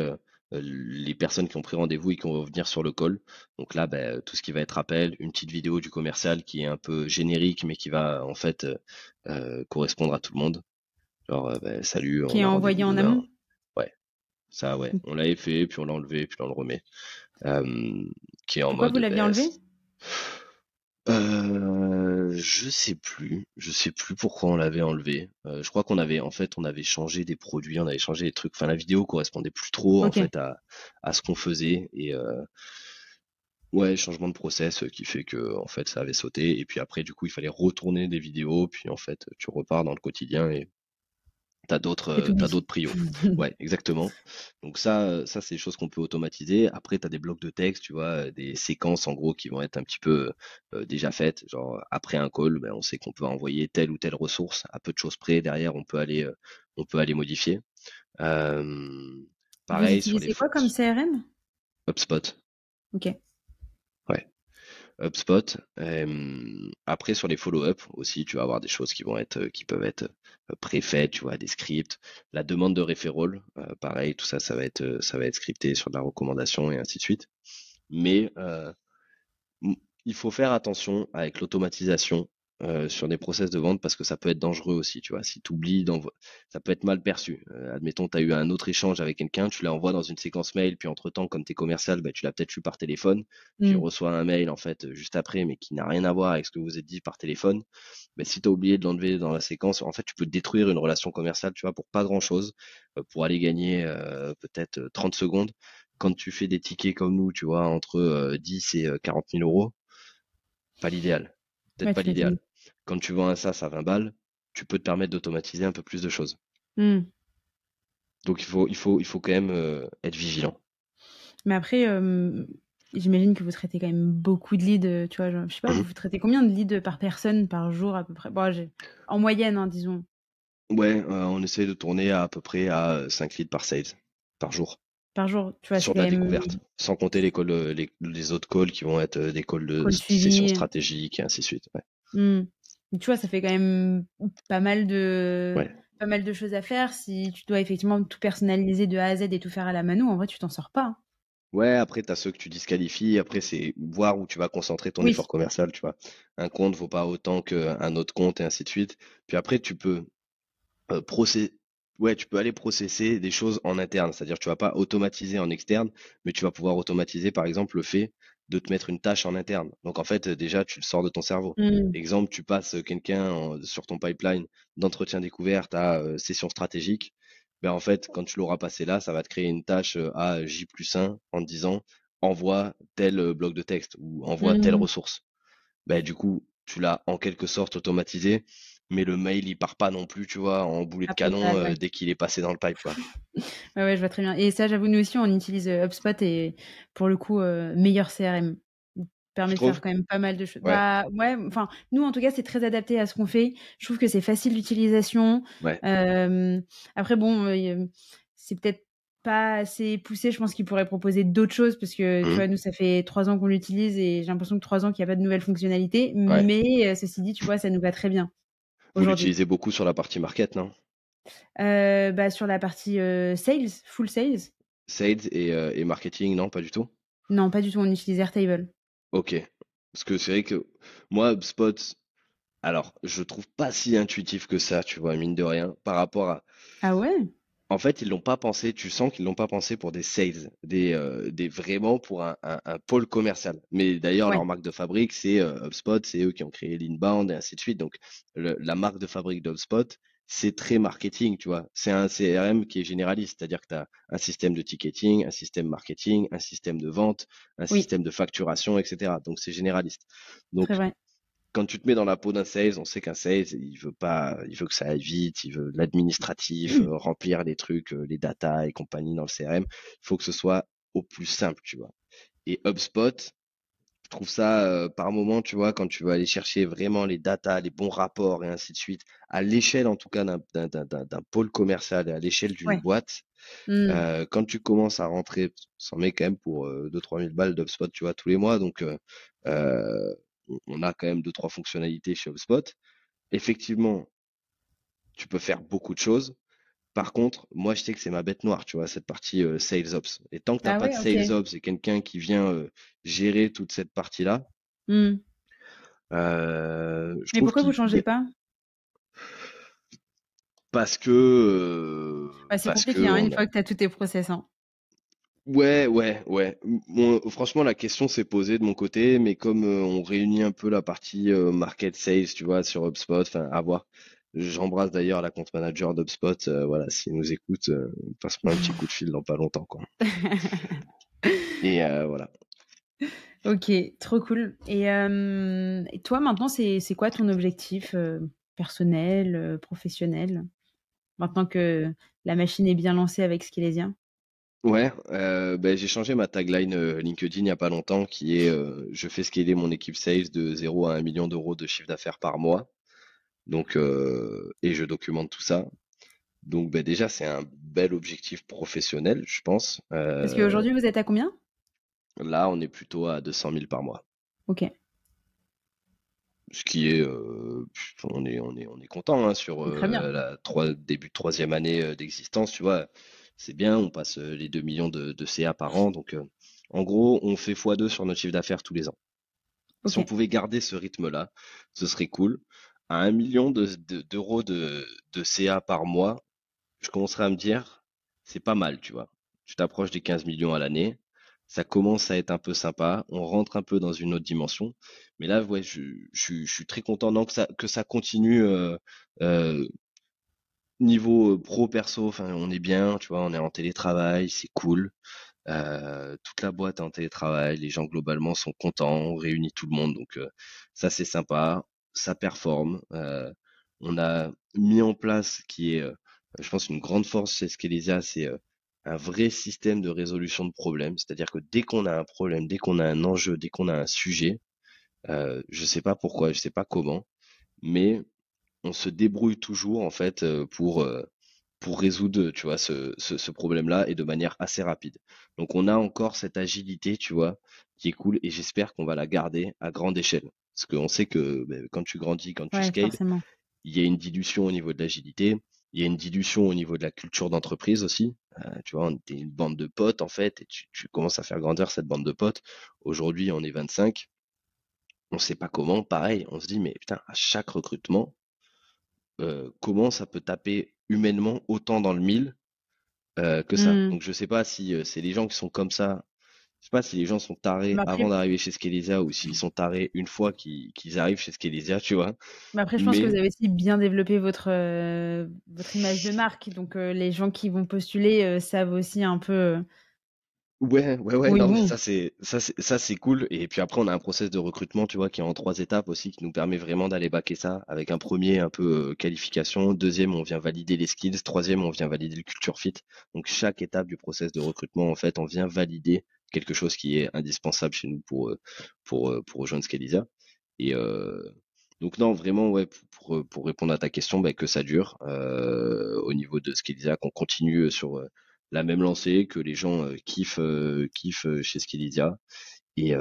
les personnes qui ont pris rendez-vous et qui vont venir sur le call. Donc là, bah, tout ce qui va être appel, une petite vidéo du commercial qui est un peu générique, mais qui va en fait correspondre à tout le monde. Genre, bah, salut. Qui est envoyé en amont? Ça, ouais. On l'avait fait, puis on l'a enlevé, puis on le remet. qui est en Pourquoi vous l'aviez enlevé euh, je sais plus, je sais plus pourquoi on l'avait enlevé. Euh, je crois qu'on avait, en fait, on avait changé des produits, on avait changé des trucs. Enfin, la vidéo correspondait plus trop en fait à, à ce qu'on faisait et euh, ouais, changement de process qui fait que en fait ça avait sauté et puis après du coup il fallait retourner des vidéos puis en fait tu repars dans le quotidien et T'as d'autres, euh, t'as d'autres prios. ouais, exactement. Donc ça, ça c'est des choses qu'on peut automatiser. Après, tu as des blocs de texte, tu vois, des séquences en gros qui vont être un petit peu euh, déjà faites. Genre après un call, ben, on sait qu'on peut envoyer telle ou telle ressource à peu de choses près. Derrière, on peut aller, euh, on peut aller modifier. Euh, pareil Vous sur les. quoi comme CRM HubSpot. Ok. HubSpot. après, sur les follow-up aussi, tu vas avoir des choses qui vont être, qui peuvent être préfaites, tu vois, des scripts. La demande de referral, pareil, tout ça, ça va être, ça va être scripté sur la recommandation et ainsi de suite. Mais il faut faire attention avec l'automatisation euh, sur des process de vente parce que ça peut être dangereux aussi, tu vois. Si tu oublies, ça peut être mal perçu. Euh, admettons, tu as eu un autre échange avec quelqu'un, tu l'envoies dans une séquence mail, puis entre-temps, comme tu es commercial, bah, tu l'as peut-être eu par téléphone, tu mmh. reçois un mail en fait juste après, mais qui n'a rien à voir avec ce que vous êtes dit par téléphone. Mais si tu as oublié de l'enlever dans la séquence, en fait, tu peux détruire une relation commerciale, tu vois, pour pas grand-chose, euh, pour aller gagner peut-être 30 secondes. Quand tu fais des tickets comme nous, tu vois, entre 10 et 40 000 euros, pas l'idéal. Peut-être pas l'idéal quand tu vends un SaaS à 20 balles, tu peux te permettre d'automatiser un peu plus de choses. Hmm. Donc il faut, il, faut, il faut quand même euh, être vigilant. Mais après, euh, j'imagine que vous traitez quand même beaucoup de leads. Tu vois, je sais pas, mhm. vous traitez combien de leads par personne par jour à peu près? En moyenne, hein, disons. Ouais, euh, on essaie de tourner à, peu près à 5 leads par sales par jour. Par jour, tu vois, Sur la découverte. Sans compter les, calls, les, autres calls qui vont être des calls de session stratégique et ainsi de suite. Ouais. Hmm tu vois, ça fait quand même pas mal de pas mal de choses à faire. Si tu dois effectivement tout personnaliser de A à Z et tout faire à la mano, en vrai, tu t'en sors pas. Hein. Ouais, après, tu as ceux que tu disqualifies. Après, c'est voir où tu vas concentrer ton effort commercial, tu vois. Un compte vaut pas autant qu'un autre compte et ainsi de suite. Puis après, tu peux euh, Ouais, tu peux aller processer des choses en interne. C'est-à-dire, tu vas pas automatiser en externe, mais tu vas pouvoir automatiser, par exemple, le fait de te mettre une tâche en interne. Donc en fait, déjà, tu le sors de ton cerveau. Mmh. Exemple, tu passes quelqu'un sur ton pipeline d'entretien découverte à euh, session stratégique. Ben en fait, quand tu l'auras passé là, ça va te créer une tâche euh, à J plus 1 en te disant envoie tel euh, bloc de texte ou envoie telle mmh. ressource. Ben, du coup, tu l'as en quelque sorte automatisé mais le mail il part pas non plus, tu vois, en boulet de canon euh, dès qu'il est passé dans le pipe. Quoi. ouais, ouais, je vois très bien. Et ça, j'avoue, nous aussi, on utilise euh, HubSpot et pour le coup, euh, meilleur CRM. permet de faire quand même pas mal de choses. Ouais. Bah, ouais, enfin, nous, en tout cas, c'est très adapté à ce qu'on fait. Je trouve que c'est facile d'utilisation. après, bon, c'est peut-être pas assez poussé. Je pense qu'il pourrait proposer d'autres choses parce que tu mmh. vois, nous, ça fait trois ans qu'on l'utilise et j'ai l'impression que trois ans qu'il n'y a pas de nouvelles fonctionnalités. Mais ceci dit, tu vois, ça nous va très bien. Vous l'utilisez beaucoup sur la partie market, non? Euh, bah, Sur la partie euh, sales, full sales. Sales et, euh, et, marketing, non, pas du tout? Non, pas du tout, on utilise Airtable. Ok. Parce que c'est vrai que moi, HubSpot, alors, je trouve pas si intuitif que ça, tu vois, mine de rien, par rapport à. Ah ouais? En fait, ils l'ont pas pensé, tu sens qu'ils l'ont pas pensé pour des sales, des, euh, des vraiment pour un, un, un, pôle commercial. Mais d'ailleurs, leur marque de fabrique, c'est euh, HubSpot, c'est eux qui ont créé l'Inbound et ainsi de suite. Donc, la marque de fabrique d'HubSpot, c'est très marketing, tu vois. C'est un CRM qui est généraliste, c'est-à-dire que tu as un système de ticketing, un système marketing, un système de vente, un système de facturation, etc. Donc, c'est généraliste. Donc, quand tu te mets dans la peau d'un sales, on sait qu'un sales, il veut pas, il veut que ça aille vite, il veut l'administratif, euh, remplir les trucs, euh, les data et compagnie dans le CRM. Il faut que ce soit au plus simple, tu vois. Et HubSpot, je trouve ça euh, par moment, tu vois, quand tu veux aller chercher vraiment les data, les bons rapports et ainsi de suite, à l'échelle en tout cas d'un pôle commercial et à l'échelle d'une boîte, mmh. quand tu commences à rentrer, ça met quand même pour 2-3 000 balles d'HubSpot, tu vois, tous les mois. Donc, on a quand même deux trois fonctionnalités chez HubSpot. Effectivement, tu peux faire beaucoup de choses. Par contre, moi, je sais que c'est ma bête noire, tu vois, cette partie euh, Sales Ops. Et tant que tu n'as ah pas de Sales Ops et quelqu'un qui vient euh, gérer toute cette partie-là. Mmh. Euh, Mais pourquoi vous ne changez pas? Parce que. Bah, c'est compliqué, hein, une fois que tu as tous tes process. Hein. Ouais, ouais, ouais. franchement, la question s'est posée de mon côté, mais comme euh, on réunit un peu la partie euh, market sales, tu vois, sur HubSpot, enfin, à voir. J'embrasse d'ailleurs la compte manager d'HubSpot. Euh, voilà, s'il nous écoute, passe-moi un petit coup de fil dans pas longtemps, quoi. Et voilà. Ok, trop cool. Et, toi, maintenant, c'est quoi ton objectif personnel, professionnel, maintenant que la machine est bien lancée avec Skelesia Ouais, euh, ben, j'ai changé ma tagline euh, LinkedIn il n'y a pas longtemps qui est euh, je fais scaler mon équipe sales de 0 à 1 million d'euros de chiffre d'affaires par mois. Donc et je documente tout ça. Donc ben, déjà c'est un bel objectif professionnel, je pense. Parce qu'aujourd'hui vous êtes à combien? là on est plutôt à 200 000 par mois. Ok. Ce qui est on est on est on est content hein, sur la trois, début de troisième année d'existence, tu vois c'est bien, on passe euh, les 2 millions de, CA par an. Donc, euh, en gros, on fait x2 sur notre chiffre d'affaires tous les ans. Si on pouvait garder ce rythme-là, ce serait cool. À 1 million d'euros de, CA par mois, je commencerai à me dire, c'est pas mal, tu vois. Tu t'approches des 15 millions à l'année. Ça commence à être un peu sympa. On rentre un peu dans une autre dimension. Mais là, ouais, je, suis très content que ça, que ça continue euh, niveau pro perso, enfin on est bien, tu vois, on est en télétravail, c'est cool. Euh, toute la boîte est en télétravail, les gens globalement sont contents, on réunit tout le monde, donc ça c'est sympa, ça performe. Euh, on a mis en place qui est, je pense, une grande force chez Skelesia, c'est un vrai système de résolution de problèmes. C'est-à-dire que dès qu'on a un problème, dès qu'on a un enjeu, dès qu'on a un sujet, euh, je sais pas pourquoi, je sais pas comment, mais on se débrouille toujours en fait pour pour résoudre tu vois ce, ce, problème-là et de manière assez rapide. Donc on a encore cette agilité, tu vois, qui est cool et j'espère qu'on va la garder à grande échelle. Parce qu'on sait que ben, quand tu grandis, quand tu scales, il y a une dilution au niveau de l'agilité, il y a une dilution au niveau de la culture d'entreprise aussi. Euh, tu vois, on était une bande de potes en fait et tu, tu, commences à faire grandir cette bande de potes. Aujourd'hui, on est 25. On sait pas comment, pareil, on se dit mais putain, à chaque recrutement, euh, comment ça peut taper humainement autant dans le mille euh, que ça. Mmh. Donc je sais pas si euh, c'est les gens qui sont comme ça. Je sais pas si les gens sont tarés avant d'arriver chez Skelesia ou s'ils sont tarés une fois qu'ils arrivent chez Skelesia, tu vois. Mais après, je pense que vous avez aussi bien développé votre, votre image de marque. Donc les gens qui vont postuler savent aussi un peu Ouais, ouais, ouais, non, ça c'est ça c'est ça c'est cool. Et puis après, on a un process de recrutement, tu vois, qui est en trois étapes aussi, qui nous permet vraiment d'aller baquer ça avec un premier un peu euh, qualification, deuxième on vient valider les skills, troisième on vient valider le culture fit. Donc chaque étape du process de recrutement, en fait, on vient valider quelque chose qui est indispensable chez nous pour euh, pour euh, pour rejoindre Scalisa. Et donc non, vraiment, ouais, pour, pour, répondre à ta question, bah, que ça dure au niveau de Scalisa, qu'on continue sur la même lancée, que les gens euh, kiffent, euh, kiffent euh, chez Skeledia. Et,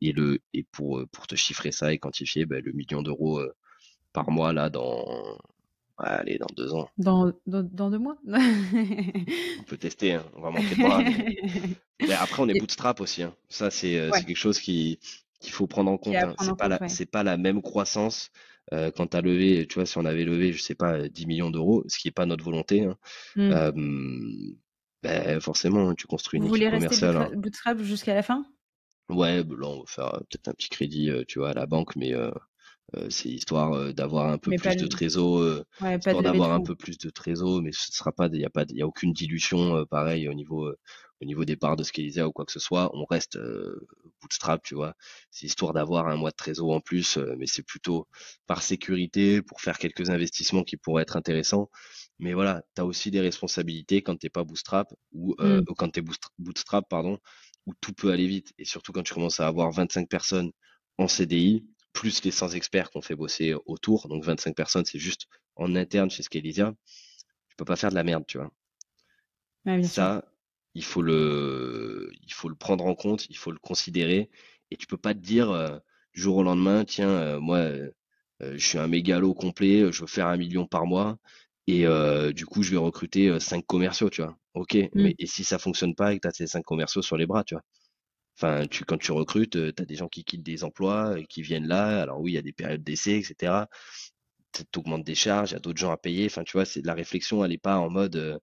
et, le, et pour, pour te chiffrer ça et quantifier ben, le million d'euros par mois là dans, allez, dans deux ans. Dans, dans, deux mois? On peut tester, hein. on va manquer de bras. Mais... après, on est bootstrap aussi. Hein. Ça, c'est quelque chose qui qu'il faut prendre en compte. Hein. C'est pas, la, pas la même croissance euh, quand tu as levé, tu vois, si on avait levé, je sais pas, 10 millions d'euros, ce qui n'est pas notre volonté. Hein. Mmh ben, forcément, tu construis une Vous équipe voulez commerciale. Rester hein. bootstrap jusqu'à la fin? Ouais, ben là, on va faire euh, peut-être un petit crédit, euh, tu vois, à la banque, mais euh, c'est histoire d'avoir un peu plus de trésor, ouais, histoire d'avoir un peu plus de trésor, mais ce sera pas, il y a pas, il a aucune dilution, pareil au niveau, au niveau des parts de Scalisa ou quoi que ce soit. On reste bootstrap, tu vois. C'est histoire d'avoir un mois de trésor en plus, mais c'est plutôt par sécurité pour faire quelques investissements qui pourraient être intéressants. Mais voilà, tu as aussi des responsabilités quand t'es pas bootstrap ou, mmh. quand t'es bootstrap, pardon, où tout peut aller vite. Et surtout quand tu commences à avoir 25 personnes en CDI, plus les 100 experts qu'on fait bosser autour. Donc 25 personnes, c'est juste en interne chez Scalisia. Tu peux pas faire de la merde, tu vois. ça, il faut le, il faut le prendre en compte, il faut le considérer. Et tu peux pas te dire euh, du jour au lendemain, tiens, euh, moi, euh, je suis un mégalo complet, je veux faire un million par mois. Et du coup, je vais recruter cinq commerciaux, tu vois. Ok, mmh. mais et si ça fonctionne pas et que tu as ces cinq commerciaux sur les bras, tu vois? Enfin, tu, quand tu recrutes, tu as des gens qui quittent des emplois, et qui viennent là. Alors oui, il y a des périodes d'essai, etc. Tu augmentes des charges, il y a d'autres gens à payer. Enfin, tu vois, c'est la réflexion, elle n'est pas en mode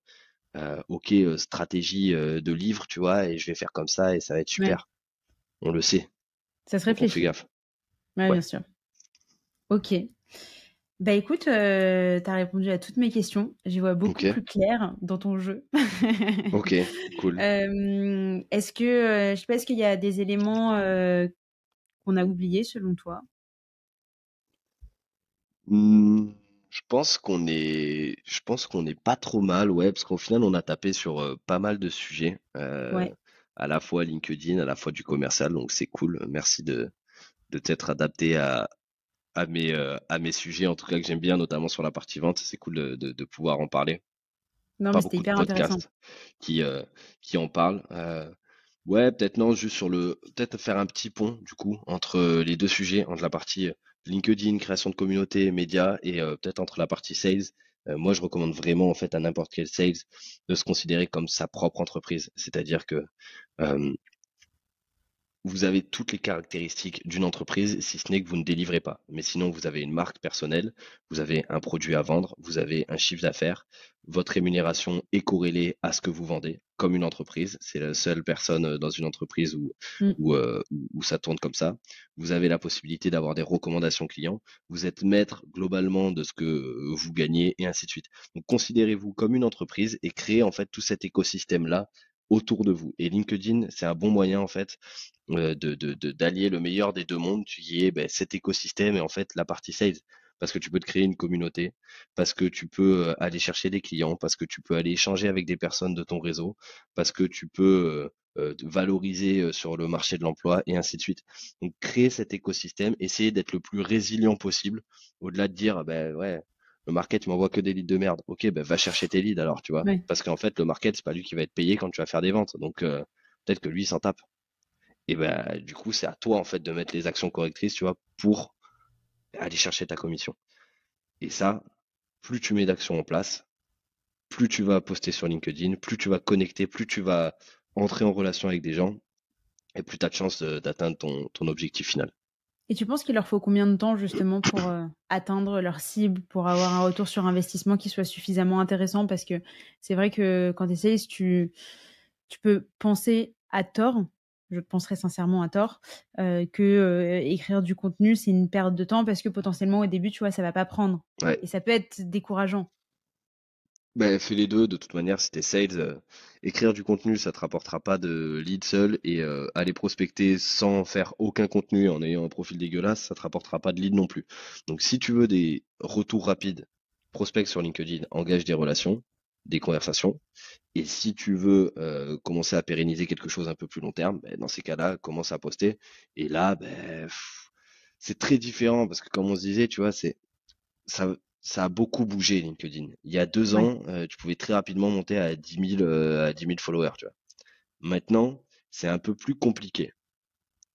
ok, stratégie de livre, tu vois, et je vais faire comme ça et ça va être super. On le sait. Ça se réfléchit. on fait gaffe. Ouais, bien sûr. Ok. Bah écoute, tu as répondu à toutes mes questions. J'y vois beaucoup plus clair dans ton jeu. ok, cool. est-ce que, je sais pas, est-ce qu'il y a des éléments qu'on a oubliés selon toi? Mmh, Je pense qu'on est, je pense qu'on est pas trop mal, ouais, parce qu'au final, on a tapé sur pas mal de sujets, à la fois LinkedIn, à la fois du commercial, donc c'est cool. Merci de, de t'être adapté à, à mes, euh, à mes sujets, en tout cas que j'aime bien, notamment sur la partie vente. C'est cool de, de, pouvoir en parler. Non, mais c'était hyper intéressant. Qui, euh, qui en parlent. Euh, ouais, peut-être non, juste sur le. Peut-être faire un petit pont, du coup, entre les deux sujets, entre la partie LinkedIn, création de communauté, médias, et peut-être entre la partie sales. moi, je recommande vraiment, en fait, à n'importe quel sales de se considérer comme sa propre entreprise. C'est-à-dire que vous avez toutes les caractéristiques d'une entreprise, si ce n'est que vous ne délivrez pas. Mais sinon, vous avez une marque personnelle, vous avez un produit à vendre, vous avez un chiffre d'affaires, votre rémunération est corrélée à ce que vous vendez, comme une entreprise. C'est la seule personne euh, dans une entreprise où, mm. euh, où, ça tourne comme ça. Vous avez la possibilité d'avoir des recommandations clients. Vous êtes maître globalement de ce que euh, vous gagnez et ainsi de suite. Donc, considérez-vous comme une entreprise et créez en fait tout cet écosystème-là autour de vous. Et LinkedIn, c'est un bon moyen en fait euh, de d'allier le meilleur des deux mondes, qui est ben, cet écosystème et en fait la partie sales. Parce que tu peux te créer une communauté, parce que tu peux euh, aller chercher des clients, parce que tu peux aller échanger avec des personnes de ton réseau, parce que tu peux euh, valoriser sur le marché de l'emploi et ainsi de suite. Donc créer cet écosystème, essayer d'être le plus résilient possible, au-delà de dire ben ouais, le market, tu m'envoies que des leads de merde. Ok, ben va chercher tes leads alors, tu vois. Parce qu'en fait, le market, c'est pas lui qui va être payé quand tu vas faire des ventes. Donc, euh, peut-être que lui, il s'en tape. Et ben, du coup, c'est à toi, en fait, de mettre les actions correctrices, tu vois, pour aller chercher ta commission. Et ça, plus tu mets d'actions en place, plus tu vas poster sur LinkedIn, plus tu vas connecter, plus tu vas entrer en relation avec des gens, et plus tu as de chances d'atteindre ton objectif final. Et tu penses qu'il leur faut combien de temps justement pour euh, atteindre leur cible, pour avoir un retour sur investissement qui soit suffisamment intéressant? Parce que c'est vrai que quand tu essayes, tu, tu peux penser à tort, je penserais sincèrement à tort, euh, que euh, écrire du contenu, c'est une perte de temps parce que potentiellement au début, tu vois, ça va pas prendre. Et ça peut être décourageant. Ben, fais les deux, de toute manière, si t'es sales, euh, écrire du contenu, ça te rapportera pas de lead seul, et aller prospecter sans faire aucun contenu, en ayant un profil dégueulasse, ça te rapportera pas de lead non plus. Donc si tu veux des retours rapides, prospect sur LinkedIn, engage des relations, des conversations, et si tu veux euh, commencer à pérenniser quelque chose un peu plus long terme, ben, dans ces cas-là, commence à poster, et là, ben, c'est très différent, parce que comme on se disait, tu vois, c'est ça, ça a beaucoup bougé LinkedIn. Il y a deux ans, euh, tu pouvais très rapidement monter à 10 000, euh, à 10 followers. Tu vois. Maintenant, c'est un peu plus compliqué.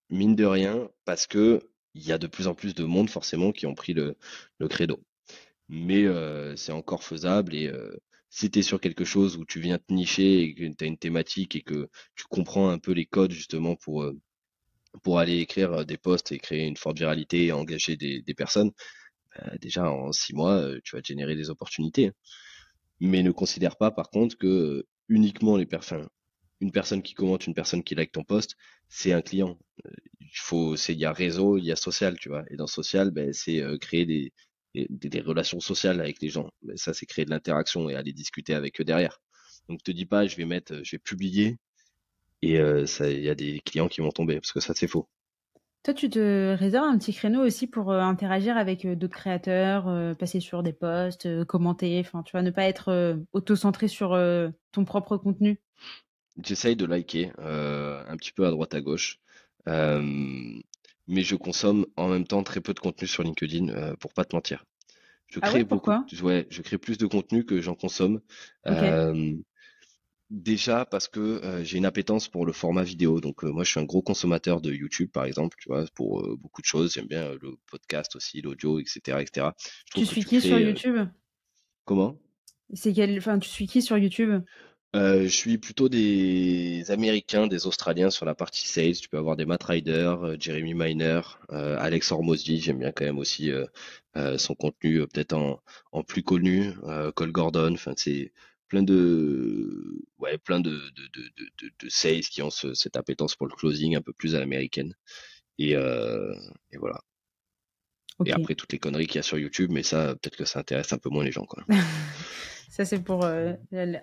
Mine de rien, parce que il y a de plus en plus de monde forcément qui ont pris le, le credo. Mais euh, c'est encore faisable et si tu sur quelque chose où tu viens te nicher et que tu as une thématique et que tu comprends un peu les codes justement pour, pour aller écrire des posts et créer une forte viralité et engager des, personnes, euh, déjà en six mois, euh, tu vas générer des opportunités. Mais ne considère pas par contre que euh, uniquement les personnes, une personne qui commente, une personne qui like ton poste, c'est un client. Il faut, c'est il y a réseau, il y a social, tu vois. Et dans social, ben, c'est créer des, des, relations sociales avec les gens. Mais ça, c'est créer de l'interaction et aller discuter avec eux derrière. Donc, te dis pas, je vais mettre, je vais publier et il y a des clients qui vont tomber parce que ça c'est faux. Toi, tu te réserves un petit créneau aussi pour interagir avec d'autres créateurs, passer sur des posts, commenter, enfin, tu vois, ne pas être auto-centré sur ton propre contenu? J'essaye de liker un petit peu à droite à gauche, mais je consomme en même temps très peu de contenu sur LinkedIn pour pas te mentir. Je ah crée beaucoup, ouais, je crée plus de contenu que j'en consomme. Déjà parce que euh, j'ai une appétence pour le format vidéo. Donc euh, moi je suis un gros consommateur de YouTube par exemple, tu vois, pour euh, beaucoup de choses. J'aime bien le podcast aussi, l'audio, etc., etc. tu suis qui sur YouTube? Comment? C'est quel, enfin tu suis qui sur YouTube? Je suis plutôt des Américains, des Australiens sur la partie sales. Tu peux avoir des Matt Ryder, Jeremy Miner, Alex Hormozzi. J'aime bien quand même aussi son contenu peut-être en, en, plus connu. Cole Gordon. Enfin, c'est plein de ouais plein de de, de, de, sales qui ont cette appétence pour le closing un peu plus à l'américaine et, euh, et voilà et après toutes les conneries qu'il y a sur YouTube mais ça peut-être que ça intéresse un peu moins les gens quoi Ça, c'est pour euh,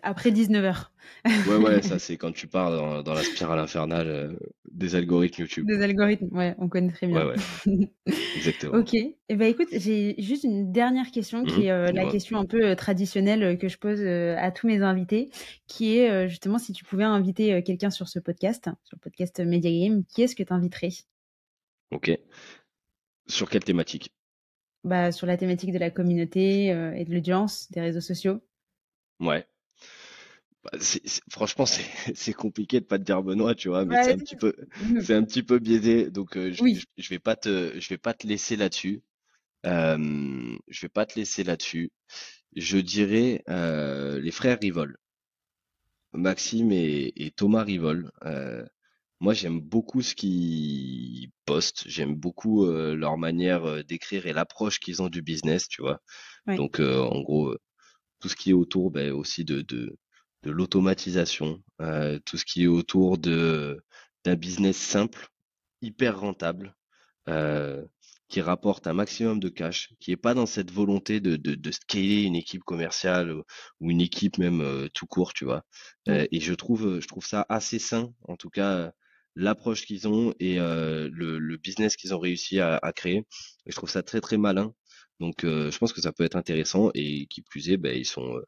après 19h. ouais, ouais, ça, c'est quand tu pars dans, la spirale infernale euh, des algorithmes YouTube. Des algorithmes, ouais, on connaît très bien. Ouais, ouais. Exactement. ok. Et eh ben, écoute, j'ai juste une dernière question qui mmh, est euh, la question un peu traditionnelle que je pose à tous mes invités, qui est justement si tu pouvais inviter quelqu'un sur ce podcast, sur le podcast Media Game, qui est-ce que tu inviterais Ok. Sur quelle thématique? Bah, Sur la thématique de la communauté et de l'audience, des réseaux sociaux. Ouais. Bah, franchement, c'est compliqué de pas te dire Benoît, tu vois, mais c'est un petit peu, c'est un petit peu biaisé. Donc, euh, je, je, vais pas te, je vais pas te laisser là-dessus. Euh, je vais pas te laisser là-dessus. Je dirais euh, les frères Rivol, Maxime et, Thomas Rivol. Moi, j'aime beaucoup ce qu'ils postent. J'aime beaucoup leur manière d'écrire et l'approche qu'ils ont du business, tu vois? Donc, en gros tout ce qui est autour ben, aussi de, de, de l'automatisation, euh, tout ce qui est autour de d'un business simple, hyper rentable, euh, qui rapporte un maximum de cash, qui est pas dans cette volonté de, de, de scaler une équipe commerciale ou une équipe même euh, tout court, tu vois? Euh, et je trouve, je trouve ça assez sain, en tout cas l'approche qu'ils ont et euh, le, le, business qu'ils ont réussi à, à créer. Et je trouve ça très très malin donc euh, je pense que ça peut être intéressant et qui plus est, ben, ils sont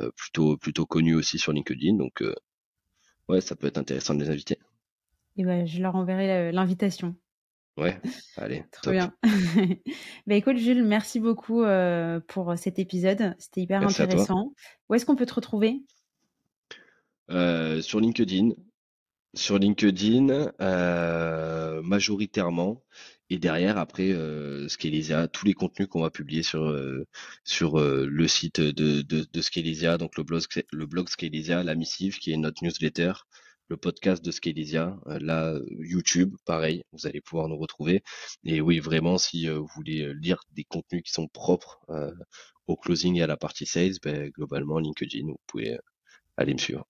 euh, plutôt plutôt connus aussi sur LinkedIn. Donc ouais, ça peut être intéressant de les inviter. Et ben, je leur enverrai l'invitation. Ouais, allez. Trop bien. bah écoute Jules, merci beaucoup pour cet épisode. C'était hyper intéressant. Où est-ce qu'on peut te retrouver? Sur LinkedIn. Sur LinkedIn, majoritairement. Et derrière, après, euh, tous les contenus qu'on va publier sur euh, sur euh, le site de, de, donc le blog le blog la missive qui est notre newsletter, le podcast de Scalisia, euh, là YouTube, pareil, vous allez pouvoir nous retrouver. Et oui, vraiment, si vous voulez lire des contenus qui sont propres au closing et à la partie sales, ben, globalement LinkedIn, vous pouvez aller me suivre.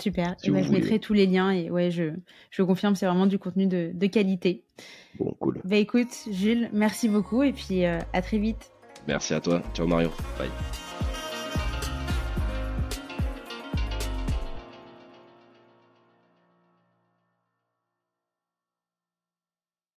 Super. et ben, je mettrai tous les liens et ouais, je, je confirme, c'est vraiment du contenu de, de qualité. Bon, cool. Bah écoute, Jules, merci beaucoup et puis euh, à très vite. Merci à toi. Ciao Mario. Bye.